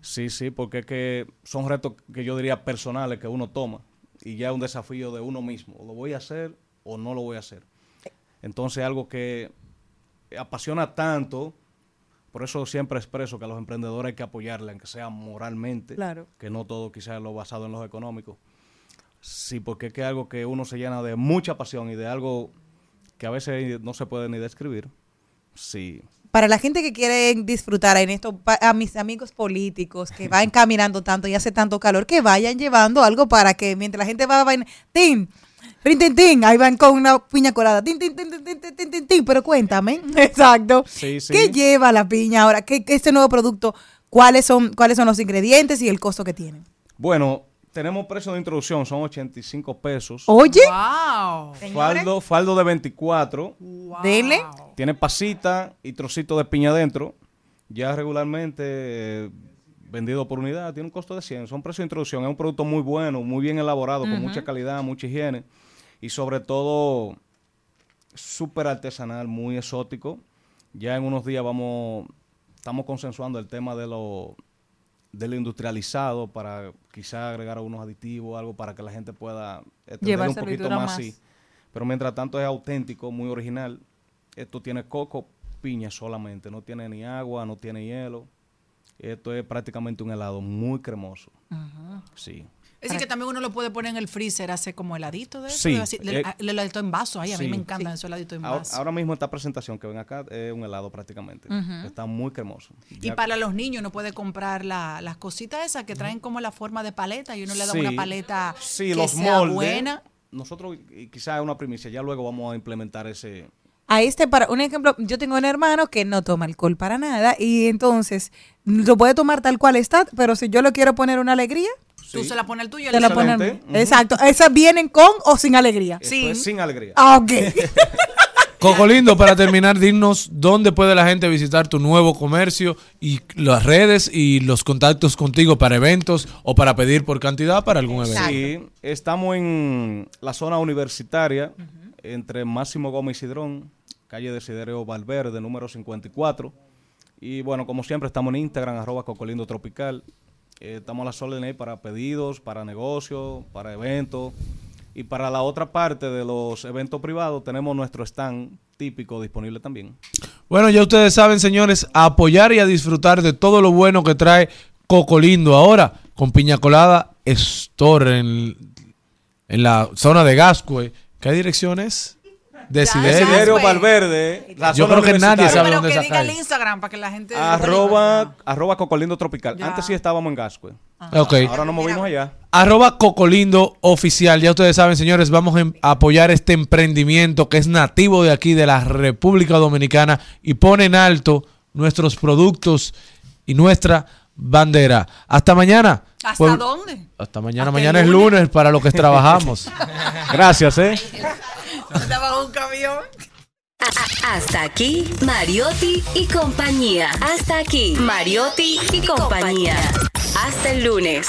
Sí, sí, porque es que son retos que yo diría personales que uno toma y ya es un desafío de uno mismo. ¿Lo voy a hacer o no lo voy a hacer? Entonces, algo que apasiona tanto, por eso siempre expreso que a los emprendedores hay que apoyarle, aunque sea moralmente, Claro. que no todo quizás lo basado en los económicos. Sí, porque es que algo que uno se llena de mucha pasión y de algo que a veces no se puede ni describir. Sí. Para la gente que quiere disfrutar en esto, a mis amigos políticos que van caminando tanto y hace tanto calor, que vayan llevando algo para que mientras la gente va, va en, ¡Tin! Tin, tin, tin, ahí van con una piña colada. Tin, tin, tin, tin, tin, tin, tin, Pero cuéntame, exacto. Sí, sí. ¿Qué lleva la piña ahora? ¿Qué, este nuevo producto? ¿Cuáles son, ¿Cuáles son los ingredientes y el costo que tienen? Bueno, tenemos precio de introducción, son 85 pesos. Oye, Wow. Faldo, faldo de 24. dele. Tiene pasita y trocito de piña adentro. Ya regularmente eh, vendido por unidad. Tiene un costo de 100. Son precios de introducción. Es un producto muy bueno, muy bien elaborado, con mucha calidad, mucha higiene. Y sobre todo, súper artesanal, muy exótico. Ya en unos días vamos, estamos consensuando el tema de lo, de lo industrializado para quizá agregar algunos aditivos, algo para que la gente pueda entender un poquito más, más. sí. Pero mientras tanto es auténtico, muy original. Esto tiene coco, piña solamente, no tiene ni agua, no tiene hielo. Esto es prácticamente un helado muy cremoso. Sí. Es decir, que también uno lo puede poner en el freezer, hace como heladito de eso. Sí, así, le- eh, el heladito en vaso. Ay, a mí sí. me encantan esos heladitos en Ahora, vaso. ahora mismo esta presentación que ven acá es un helado prácticamente. Está muy cremoso. Y para los niños uno puede comprar la- las cositas esas que traen como la forma de paleta y uno le da Sí. una paleta Sí, que los sea moldes. buena. Nosotros, quizás es una primicia, ya luego vamos a implementar ese. A este, para un ejemplo, yo tengo un hermano que no toma alcohol para nada y entonces lo puede tomar tal cual está, pero si yo le quiero poner una alegría, Tú se la pones al tuyo. se la se pone al. Exacto. ¿Esas vienen con o sin alegría? Es sin alegría. Ah, ok. <laughs> Coco Lindo, para terminar, dinos dónde puede la gente visitar tu nuevo comercio y las redes y los contactos contigo para eventos o para pedir por cantidad para algún evento. Sí, estamos en la zona universitaria, entre Máximo Gómez y Cidrón, calle de Siderio Valverde, número 54. Y bueno, como siempre, estamos en Instagram, arroba Cocolindo Tropical. Eh, estamos a las órdenes para pedidos, para negocios, para eventos. Y para la otra parte de los eventos privados, tenemos nuestro stand típico disponible también. Bueno, ya ustedes saben, señores, a apoyar y a disfrutar de todo lo bueno que trae Coco Lindo ahora con Piña Colada Store en, en la zona de Gascue. ¿Qué dirección es? Desiderio. Desiderio Valverde. la Yo creo que nadie sabe Pero dónde que esa diga el calle. Instagram para que la gente... Arroba, arroba Cocolindo Tropical. Ya. Antes sí estábamos en Gascue. Ok. Ahora nos movimos allá. Arroba Cocolindo Oficial. Ya ustedes saben, señores, vamos a em- a apoyar este emprendimiento que es nativo de aquí, de la República Dominicana, y pone en alto nuestros productos y nuestra bandera. Hasta mañana. ¿Hasta Pues- dónde? Hasta mañana. Hasta mañana es lunes. lunes para los que trabajamos. <laughs> Gracias, ¿eh? <laughs> Un camión. Hasta aquí, Mariotti y compañía. Hasta aquí, Mariotti y compañía. Hasta el lunes.